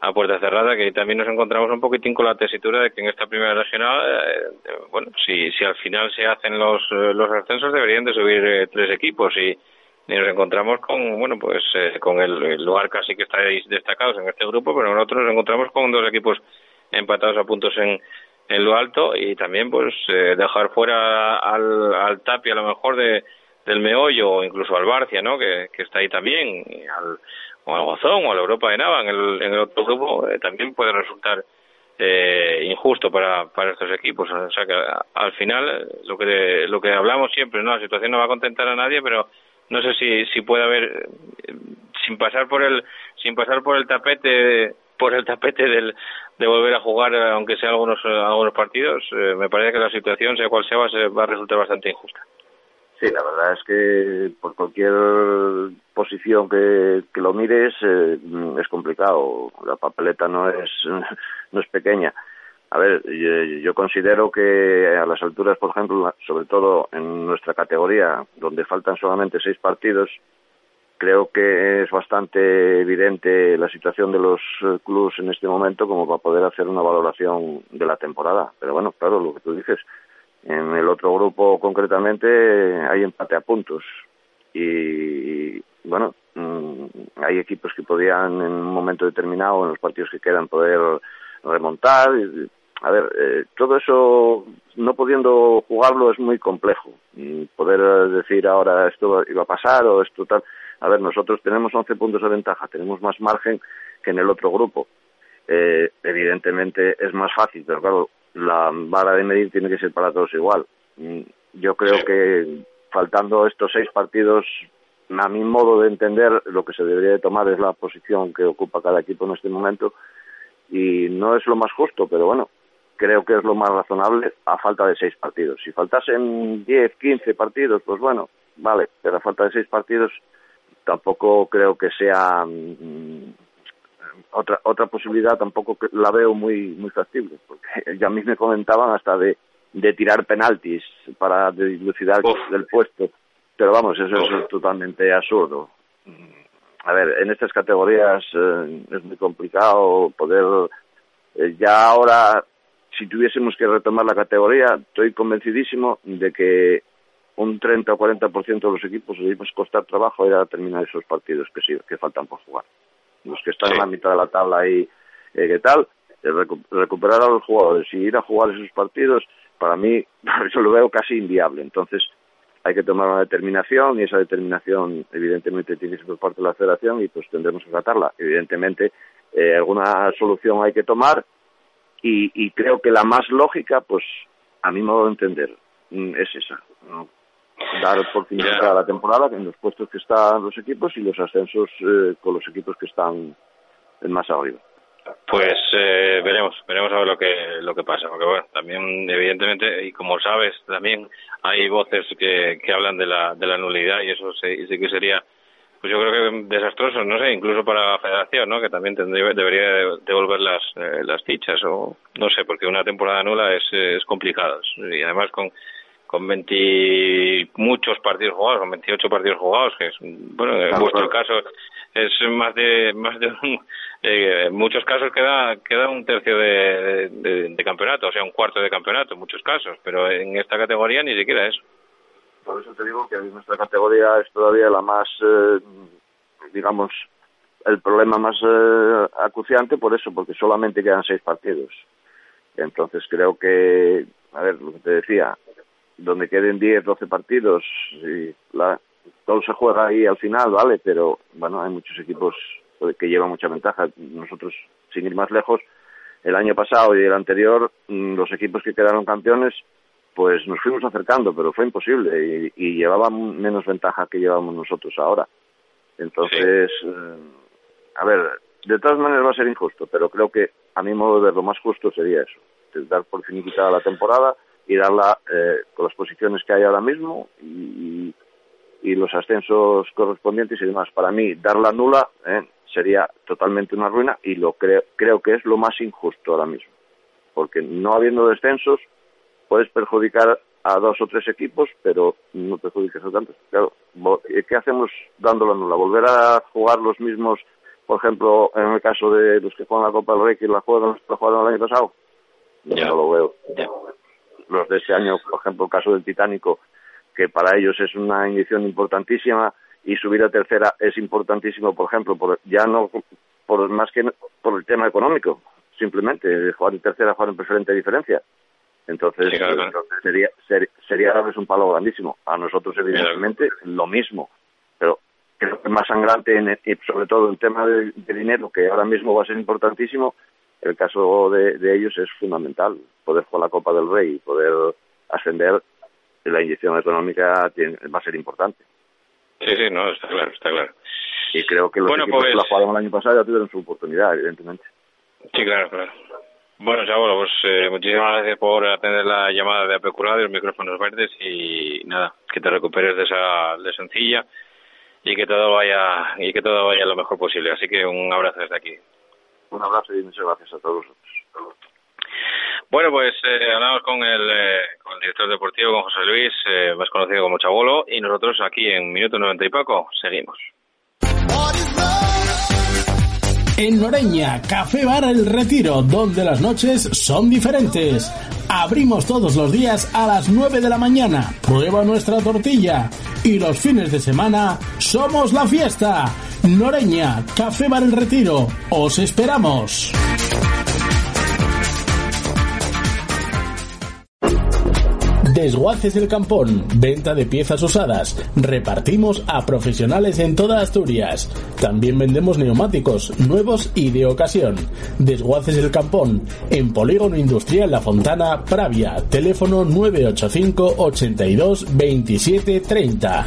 a puerta cerrada que también nos encontramos un poquitín con la tesitura de que en esta primera regional eh, bueno si si al final se hacen los los ascensos deberían de subir eh, tres equipos. Y, y nos encontramos con bueno pues eh, con el, el, lugar casi que estáis destacados en este grupo pero nosotros nos encontramos con dos equipos empatados a puntos en en lo alto y también pues eh, dejar fuera al, al Tapi a lo mejor de del meollo o incluso al Barcia no que, que está ahí también al, o al Gozón o a la Europa de Nava en el, en el otro grupo eh, también puede resultar eh, injusto para, para estos equipos. O sea que al final lo que lo que hablamos siempre no la situación no va a contentar a nadie pero no sé si si puede haber eh, sin pasar por el sin pasar por el tapete por el tapete del, de volver a jugar, eh, aunque sea algunos, eh, algunos partidos, eh, me parece que la situación, sea cual sea, va a resultar bastante injusta.
Sí, la verdad es que por cualquier posición que, que lo mires es complicado. La papeleta no es, <laughs> no es pequeña. A ver, yo, yo, considero que a las alturas, por ejemplo, sobre todo en nuestra categoría, donde faltan solamente seis partidos, creo que es bastante evidente la situación de los eh, clubes en este momento como para poder hacer una valoración de la temporada. Pero bueno, claro, lo que tú dices, en el otro grupo concretamente hay empate a puntos y bueno, mm, hay equipos que podían en un momento determinado, en los partidos que quedan, poder remontar. A ver, eh, todo eso no pudiendo jugarlo es muy complejo. Poder decir ahora esto iba a pasar o esto tal a ver, nosotros tenemos 11 puntos de ventaja, tenemos más margen que en el otro grupo. Eh, evidentemente es más fácil, pero claro, la vara de medir tiene que ser para todos igual. Mm, yo creo que faltando estos seis partidos, a mi modo de entender, lo que se debería de tomar es la posición que ocupa cada equipo en este momento y no es lo más justo, pero bueno, creo que es lo más razonable a falta de seis partidos. Si faltasen 10, 15 partidos, pues bueno, vale, pero a falta de seis partidos tampoco creo que sea mm, otra otra posibilidad tampoco la veo muy muy factible porque <laughs> ya a mí me comentaban hasta de de tirar penaltis para dilucidar del puesto pero vamos eso es totalmente absurdo. A ver en estas categorías eh, es muy complicado poder eh, ya ahora si tuviésemos que retomar la categoría estoy convencidísimo de que un 30 o 40% de los equipos les a costar trabajo ir a terminar esos partidos que, sí, que faltan por jugar. Los que están en la mitad de la tabla ahí, eh, ¿qué tal? recuperar a los jugadores y ir a jugar esos partidos, para mí, <laughs> yo lo veo casi inviable. Entonces, hay que tomar una determinación y esa determinación, evidentemente, tiene que ser por parte de la federación y pues tendremos que tratarla. Evidentemente, eh, alguna solución hay que tomar y, y creo que la más lógica, pues, a mi modo de entender, mm, es esa. ¿no? Dar por finalizada la temporada en los puestos que están los equipos y los ascensos eh, con los equipos que están en más arriba.
Pues eh, veremos, veremos a ver lo que lo que pasa, porque bueno, también evidentemente y como sabes también hay voces que, que hablan de la de la nulidad y eso sí, sí que sería pues yo creo que desastroso, no sé, incluso para la federación, ¿no? Que también tendría, debería devolver las, eh, las fichas o no sé, porque una temporada nula es, es complicado y además con con 20 muchos partidos jugados, con 28 partidos jugados, que es, bueno, en vuestro caso es más de más de <laughs> eh, en muchos casos queda queda un tercio de, de, campeonato, o sea, un cuarto de campeonato en muchos casos, pero en esta categoría ni siquiera eso.
Por eso te digo que nuestra categoría es todavía la más, eh, digamos, el problema más eh, acuciante por eso, porque solamente quedan seis partidos. Entonces creo que, a ver, lo que te decía, donde queden 10, 12 partidos, y la, todo se juega ahí al final, ¿vale? Pero bueno, hay muchos equipos que llevan mucha ventaja. Nosotros, sin ir más lejos, el año pasado y el anterior, mm, los equipos que quedaron campeones, pues nos fuimos acercando, pero fue imposible y, llevaban menos ventaja que llevamos nosotros ahora. Entonces, eh, a ver, de todas maneras va a ser injusto, pero creo que a mi modo de ver lo más justo sería eso, dar por finiquitada la temporada y darla eh, con las posiciones que hay ahora mismo y, y, los ascensos correspondientes y demás. Para mí, darla nula eh, sería totalmente una ruina y lo creo, creo que es lo más injusto ahora mismo. Porque no habiendo descensos, puedes perjudicar a dos o tres equipos, pero no perjudicas a tantos. Claro, ¿qué hacemos dándola nula? ¿Volver a jugar los mismos, por ejemplo, en el caso de los que juegan la Copa del Rey, que la juegan, la jugaron el año pasado? No lo veo los de ese año, por ejemplo, el caso del Titánico, que para ellos es una inyección importantísima y subir a tercera es importantísimo, por ejemplo, por, ya no por más que por el tema económico, simplemente jugar en tercera, jugar en preferente diferencia. Entonces, sería sería darles un palo grandísimo. A nosotros, evidentemente, lo mismo. Pero creo que más sangrante, en y sobre todo el tema de dinero, que ahora mismo va a ser importantísimo, el caso de, ellos es fundamental. Poder jugar la Copa del Rey y poder ascender, la inyección económica va a ser importante.
Sí, sí, no, está claro, está claro.
Y creo que los equipos que la pues- jugaron el año pasado ya tuvieron su oportunidad, evidentemente.
Sí, claro, claro. Bueno, Chabolo, pues eh, muchísimas gracias por atender la llamada de Apecurado y los micrófonos verdes y nada, que te recuperes de esa de sencilla y que todo vaya y que todo vaya lo mejor posible. Así que un abrazo desde aquí.
Un abrazo y muchas gracias a todos
Bueno, pues eh, hablamos con el, eh, con el director deportivo, con José Luis, eh, más conocido como Chabolo, y nosotros aquí en Minuto 90 y poco seguimos.
En Noreña, Café Bar El Retiro, donde las noches son diferentes. Abrimos todos los días a las 9 de la mañana. Prueba nuestra tortilla. Y los fines de semana somos la fiesta. Noreña, Café Bar El Retiro. Os esperamos. Desguaces del Campón, venta de piezas usadas. Repartimos a profesionales en toda Asturias. También vendemos neumáticos, nuevos y de ocasión. Desguaces del Campón, en Polígono Industrial La Fontana, Pravia. Teléfono 985 82 27 30.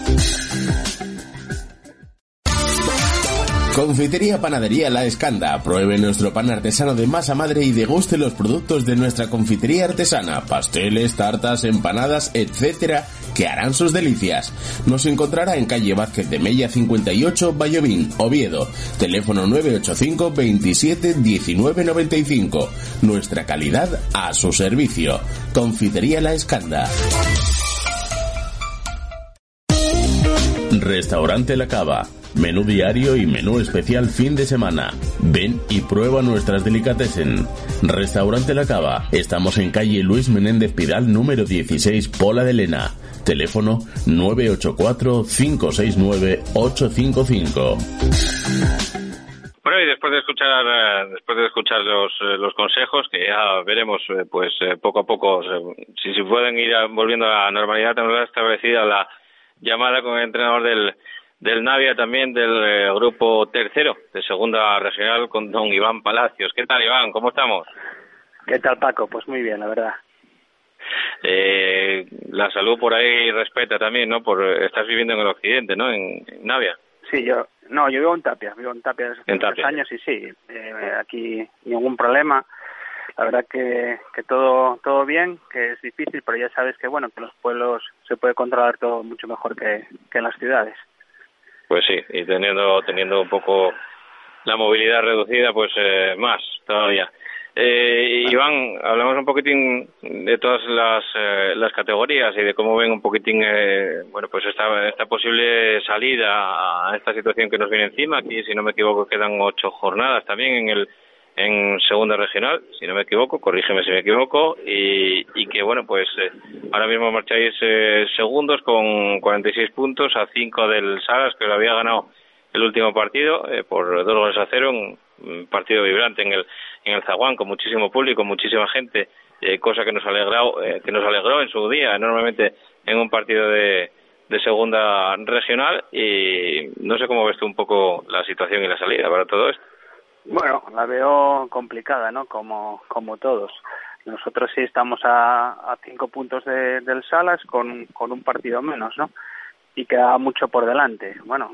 Confitería Panadería La Escanda. Pruebe nuestro pan artesano de masa madre y deguste los productos de nuestra confitería artesana. Pasteles, tartas, empanadas, etcétera, que harán sus delicias. Nos encontrará en calle Vázquez de Mella 58, Vallovín, Oviedo. Teléfono 985 27 19 95. Nuestra calidad a su servicio. Confitería La Escanda. Restaurante La Cava menú diario y menú especial fin de semana. Ven y prueba nuestras delicatessen. Restaurante La Cava. Estamos en calle Luis Menéndez Pidal número 16, Pola de Lena.
Teléfono 984-569-855.
Bueno, y después de escuchar, eh, después de escuchar los, eh, los consejos, que ya veremos, eh, pues poco a poco, si, si pueden ir volviendo a la normalidad, establecida la llamada con el entrenador del, del Navia, también del grupo tercero de segunda regional, con don Iván Palacios. ¿Qué tal, Iván? ¿Cómo estamos?
¿Qué tal, Paco? Pues muy bien, la verdad.
Eh, la salud por ahí respeta también, ¿no? Por estás viviendo en el occidente, ¿no? En, Navia.
Sí, yo no, yo vivo en Tapia, vivo en Tapia desde hace muchos años y sí, eh, aquí ningún problema. La verdad que, que todo todo bien, que es difícil, pero ya sabes que bueno, que los pueblos se puede controlar todo mucho mejor que, que en las ciudades.
Pues sí, y teniendo teniendo un poco la movilidad reducida, pues eh, más todavía. Eh, Iván, hablamos un poquitín de todas las, eh, las categorías y de cómo ven un poquitín, eh, bueno, pues esta, esta posible salida a esta situación que nos viene encima. Aquí, si no me equivoco, quedan ocho jornadas también en el en segunda regional, si no me equivoco, corrígeme si me equivoco, y, que bueno, pues eh, ahora mismo marcháis eh, segundos con 46 puntos a 5 del Salas, que lo había ganado el último partido eh, por dos goles a cero, un partido vibrante en el en el Zaguán con muchísimo público, muchísima gente, eh, cosa que nos alegró, eh, que nos alegró en su día enormemente en un partido de, de segunda regional y no sé cómo ves tú un poco la situación y la salida para todo esto.
Bueno, la veo complicada, ¿no? Como, como todos. Nosotros sí estamos a, cinco puntos de, del Salas con, con un partido menos, ¿no? Y queda mucho por delante. Bueno,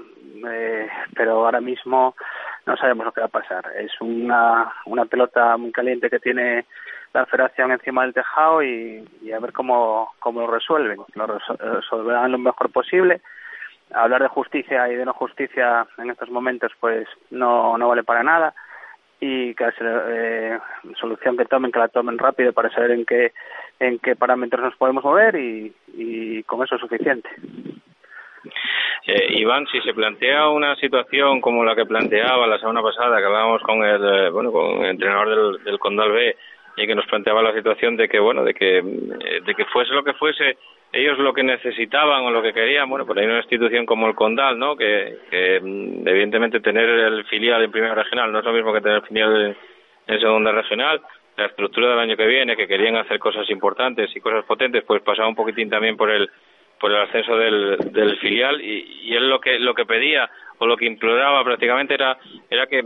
eh, pero ahora mismo no sabemos lo que va a pasar. Es una, una pelota muy caliente que tiene la federación encima del tejado y, a ver cómo, cómo lo resuelven. Lo resolverán lo mejor posible. Hablar de justicia y de no justicia en estos momentos pues no, no vale para nada y que la eh, solución que tomen, que la tomen rápido para saber en qué, en qué parámetros nos podemos mover y, y con eso es suficiente.
Eh, Iván, si se plantea una situación como la que planteaba la semana pasada, que hablábamos con el, eh, bueno, con el entrenador del, del Condal B y que nos planteaba la situación de que, bueno, de que, eh, de que fuese lo que fuese, ellos lo que necesitaban o lo que querían, bueno, pues hay una institución como el Condal, ¿no? Que, que mm, evidentemente tener el filial en primera regional no es lo mismo que tener el filial en, segunda regional la estructura del año que viene, que querían hacer cosas importantes y cosas potentes, pues pasaba un poquitín también por el por el ascenso del, del filial y, y, él lo que lo que pedía o lo que imploraba prácticamente era era que,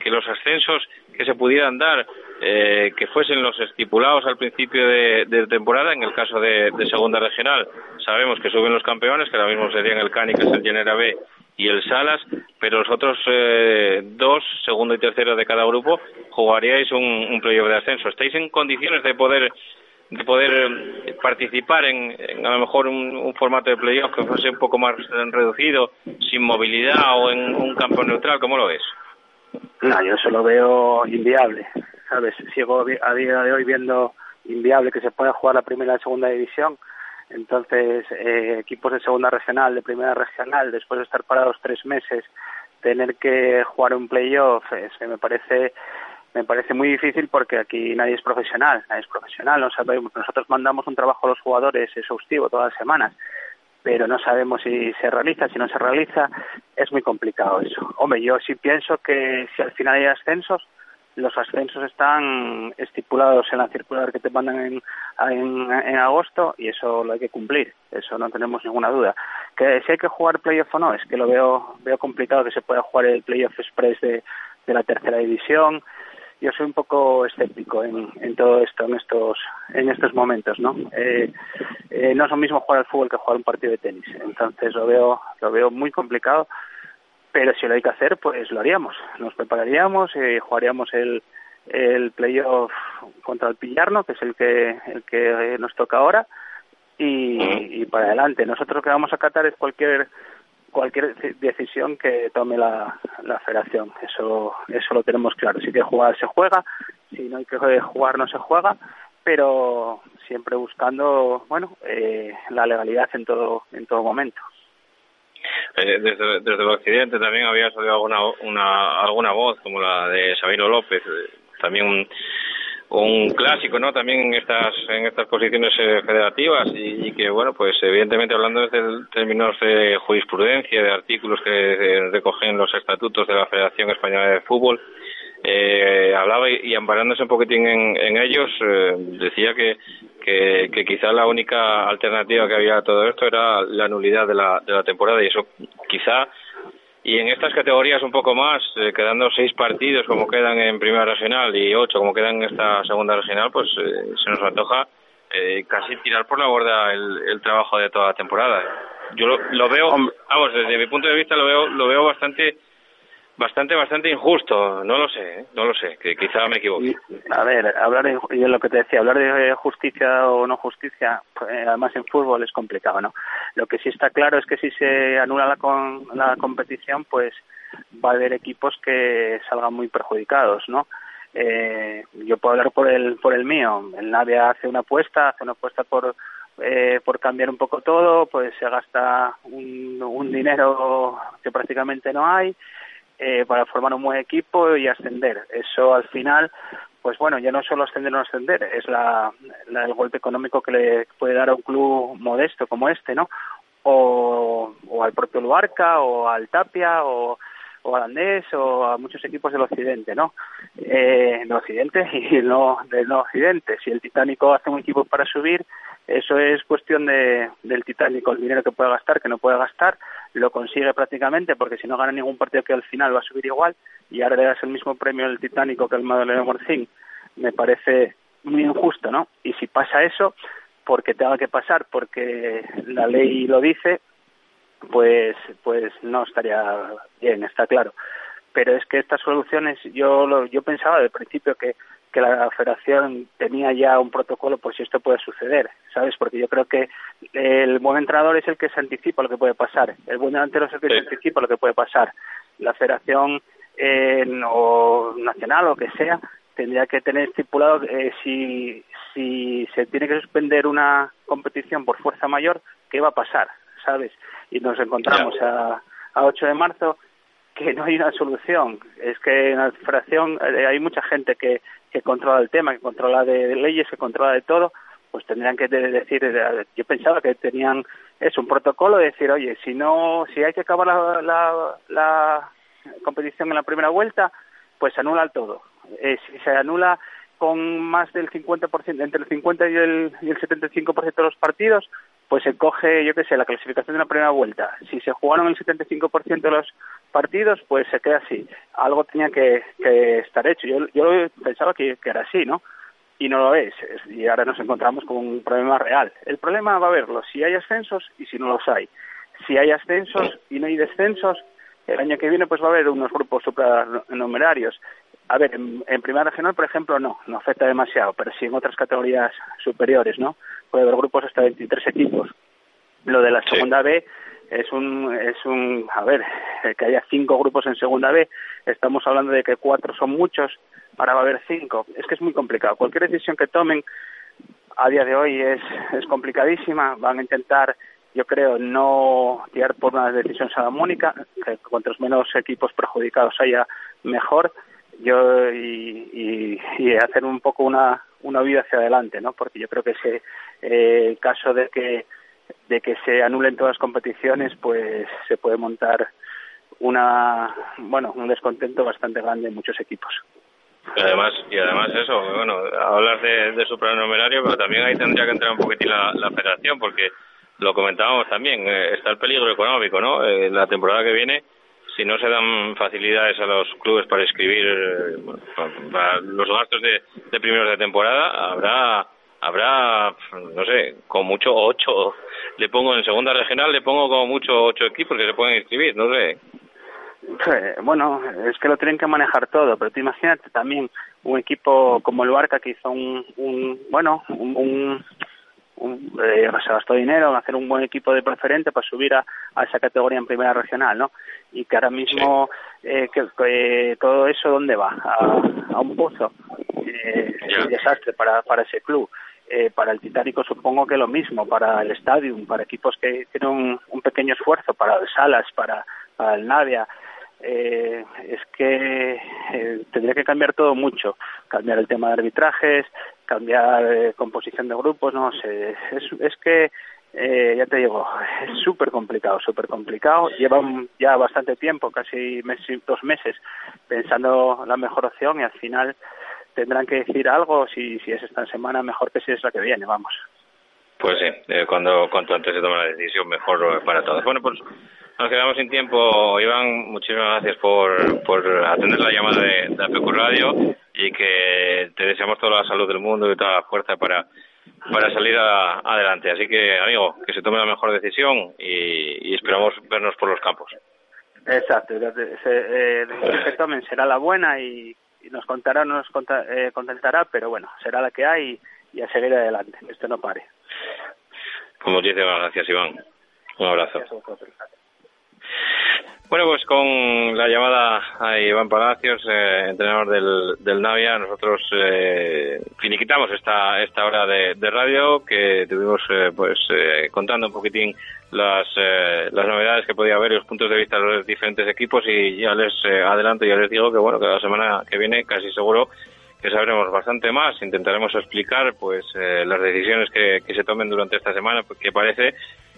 que, los ascensos que se pudieran dar eh, que fuesen los estipulados al principio de, de temporada en el caso de, de, segunda regional sabemos que suben los campeones que ahora mismo serían el es el Genera B y el Salas pero los otros eh, dos segundo y tercero de cada grupo jugaríais un, un playoff de ascenso estáis en condiciones de poder de poder eh, participar en, a lo mejor un, formato de playoff que fuese un poco más reducido, sin movilidad o en un campo neutral, ¿cómo lo ves?
No, yo eso lo veo inviable, ¿sabes? Sigo a día de hoy viendo inviable que se pueda jugar la primera y segunda división. Entonces, eh, equipos de segunda regional, de primera regional, después de estar parados tres meses, tener que jugar un playoff, se me parece me parece muy difícil porque aquí nadie es profesional, nadie es profesional, no sabemos, nosotros mandamos un trabajo a los jugadores exhaustivo todas las semanas, pero no sabemos si se realiza, si no se realiza, es muy complicado eso. Hombre, yo sí pienso que si al final hay ascensos, los ascensos están estipulados en la circular que te mandan en, en, agosto y eso lo hay que cumplir, eso no tenemos ninguna duda. Que si hay que jugar playoff o no, es que lo veo, veo complicado que se pueda jugar el playoff express de, de la tercera división, yo soy un poco escéptico en, en todo esto en estos en estos momentos no eh, eh, no es lo mismo jugar al fútbol que jugar un partido de tenis. Entonces lo veo lo veo muy complicado pero si lo hay que hacer pues lo haríamos. Nos prepararíamos y jugaríamos el el playoff contra el Pillarno que es el que el que nos toca ahora y, y para adelante. Nosotros lo que vamos a acatar es cualquier cualquier decisión que tome la, la federación. Eso, eso lo tenemos claro. Si hay jugar, se juega. Si no hay que jugar, no se juega. Pero siempre buscando, bueno, eh, la legalidad en todo, en todo momento.
Eh, desde, desde el occidente también había salido alguna, una, alguna voz, como la de Sabino López, eh, también un, un clásico, ¿no? También en estas en estas posiciones eh, federativas y, que bueno, pues evidentemente hablando desde términos de jurisprudencia, de artículos que recogen los estatutos de la Federación Española de Fútbol, eh, hablaba y, amparándose un poquitín en, ellos, eh, decía que, que, que, quizá la única alternativa que había a todo esto era la nulidad de la, de la temporada y eso quizá y en estas categorías un poco más, eh, quedando seis partidos como quedan en Primera Regional y ocho como quedan en esta Segunda Regional, pues eh, se nos antoja eh, casi tirar por la borda el, el, trabajo de toda la temporada. Yo lo, lo veo, vamos, desde mi punto de vista lo veo, lo veo bastante bastante, bastante injusto, no lo sé, ¿eh? no lo sé, que quizá me equivoque.
A ver, hablar de, lo que te decía, hablar de justicia o no justicia, pues, además en fútbol es complicado, ¿no? Lo que sí está claro es que si se anula la, con, la competición, pues va a haber equipos que salgan muy perjudicados, ¿no? Eh, yo puedo hablar por el, por el mío, el Navia hace una apuesta, hace una apuesta por eh, por cambiar un poco todo, pues se gasta un, un dinero que prácticamente no hay, eh, para formar un buen equipo y ascender. Eso al final, pues bueno, ya no solo ascender o no ascender, es la, el golpe económico que le puede dar a un club modesto como este, ¿no? O, o al propio Luarca, o al Tapia, o, o al Andés, o a muchos equipos del Occidente, ¿no? Eh, del Occidente <laughs> y no del no Occidente. Si el Titánico hace un equipo para subir, eso es cuestión de, del Titánico, el dinero que puede gastar, que no puede gastar, lo consigue prácticamente porque si no gana ningún partido que al final va a subir igual y ahora le das el mismo premio al Titánico que al Madeleine Morcín, me parece muy injusto, ¿no? Y si pasa eso, porque tenga que pasar, porque la ley lo dice, pues, pues no estaría bien, está claro. Pero es que estas soluciones, yo, lo, yo pensaba al principio que que la federación tenía ya un protocolo por si esto puede suceder, ¿sabes? Porque yo creo que el buen entrenador es el que se anticipa lo que puede pasar, el buen delantero es el que se anticipa lo que puede pasar. La federación eh, o nacional o que sea tendría que tener estipulado eh, si, si se tiene que suspender una competición por fuerza mayor, qué va a pasar, ¿sabes? Y nos encontramos a, a 8 de marzo que no hay una solución. Es que en la federación eh, hay mucha gente que, que controla el tema, que controla de, leyes, que controla de todo, pues tendrían que decir, yo pensaba que tenían es un protocolo de decir, oye, si no, si hay que acabar la, la, la competición en la primera vuelta, pues se anula todo. Eh, si se anula con más del 50%, entre el 50 y el, y el 75% de los partidos, pues se coge, yo qué sé, la clasificación de la primera vuelta. Si se jugaron el 75% de los partidos, pues se queda así. Algo tenía que, estar hecho. Yo, yo pensaba que, era así, ¿no? Y no lo es. Y ahora nos encontramos con un problema real. El problema va a haberlo si hay ascensos y si no los hay. Si hay ascensos y no hay descensos, el año que viene pues va a haber unos grupos supranumerarios. A ver, en, en primera regional, por ejemplo, no, no afecta demasiado, pero sí en otras categorías superiores, ¿no? Puede haber grupos hasta 23 equipos. Lo de la segunda B es un, es un, a ver, que haya cinco grupos en segunda B, estamos hablando de que cuatro son muchos, ahora va a haber cinco. Es que es muy complicado. Cualquier decisión que tomen a día de hoy es, es complicadísima. Van a intentar, yo creo, no tirar por una decisión salamónica, que cuantos menos equipos perjudicados haya, mejor. Yo y, y hacer un poco una, una vida hacia adelante, ¿no? Porque yo creo que ese eh, caso de que de que se anulen todas las competiciones, pues se puede montar una bueno un descontento bastante grande en muchos equipos.
Y además, y además eso, bueno, hablar de, de supranumerario, pero también ahí tendría que entrar un poquitín la, la federación, porque lo comentábamos también, eh, está el peligro económico, ¿no? Eh, la temporada que viene si no se dan facilidades a los clubes para escribir eh, los gastos de, de primeros de temporada, habrá habrá no sé con mucho ocho le pongo en segunda regional le pongo como mucho ocho equipos que se pueden inscribir no sé.
Bueno es que lo tienen que manejar todo pero tú imagínate también un equipo como el Barca que hizo un, un bueno un, un, eh, se gastó dinero en hacer un buen equipo de preferente para subir a, a esa categoría en primera regional, ¿no? Y que ahora mismo eh, que, todo eso dónde va a, a un pozo eh, es un desastre para para ese club. Eh, para el Titánico supongo que lo mismo, para el Stadium, para equipos que tienen un, un pequeño esfuerzo, para el Salas, para, para el Navia, eh, es que eh, tendría que cambiar todo mucho, cambiar el tema de arbitrajes, cambiar eh, composición de grupos, no sé, es, es que eh, ya te digo, es súper complicado, súper complicado. Llevan ya bastante tiempo, casi dos meses, pensando la mejor opción y al final tendrán que decir algo. Si, si es esta semana, mejor que si es la que viene, vamos.
Pues sí, cuando cuanto antes se tome la decisión, mejor para todos. Bueno, pues nos quedamos sin tiempo. Iván, muchísimas gracias por, por atender la llamada de, de APQ Radio y que te deseamos toda la salud del mundo y toda la fuerza para para salir a, adelante. Así que, amigo, que se tome la mejor decisión y, y esperamos vernos por los campos.
Exacto, eh, que <laughs> tomen será la buena y, y nos contará, no nos conta, eh, contentará, pero bueno, será la que hay y, y a seguir adelante, esto no pare.
Como muchísimas gracias, Iván. Un abrazo. Bueno, pues con la llamada a Iván Palacios, eh, entrenador del, del Navia, nosotros eh, finiquitamos esta esta hora de, radio que tuvimos eh, pues eh, contando un poquitín las eh, las novedades que podía haber y los puntos de vista de los diferentes equipos. Y ya les eh, adelanto, ya les digo que bueno que la semana que viene casi seguro que sabremos bastante más, intentaremos explicar pues eh, las decisiones que, que se tomen durante esta semana, porque parece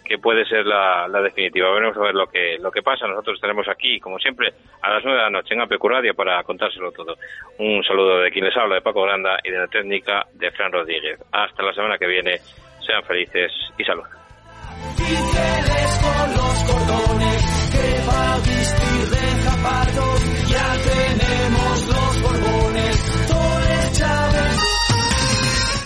que puede ser la, definitiva. Veremos a ver lo que, lo que pasa. Nosotros estaremos aquí, como siempre, a las nueve de la noche en APQ Radio para contárselo todo. Un saludo de quien les habla, de Paco Granda, y de la técnica de Fran Rodríguez. Hasta la semana que viene. Sean felices y salud.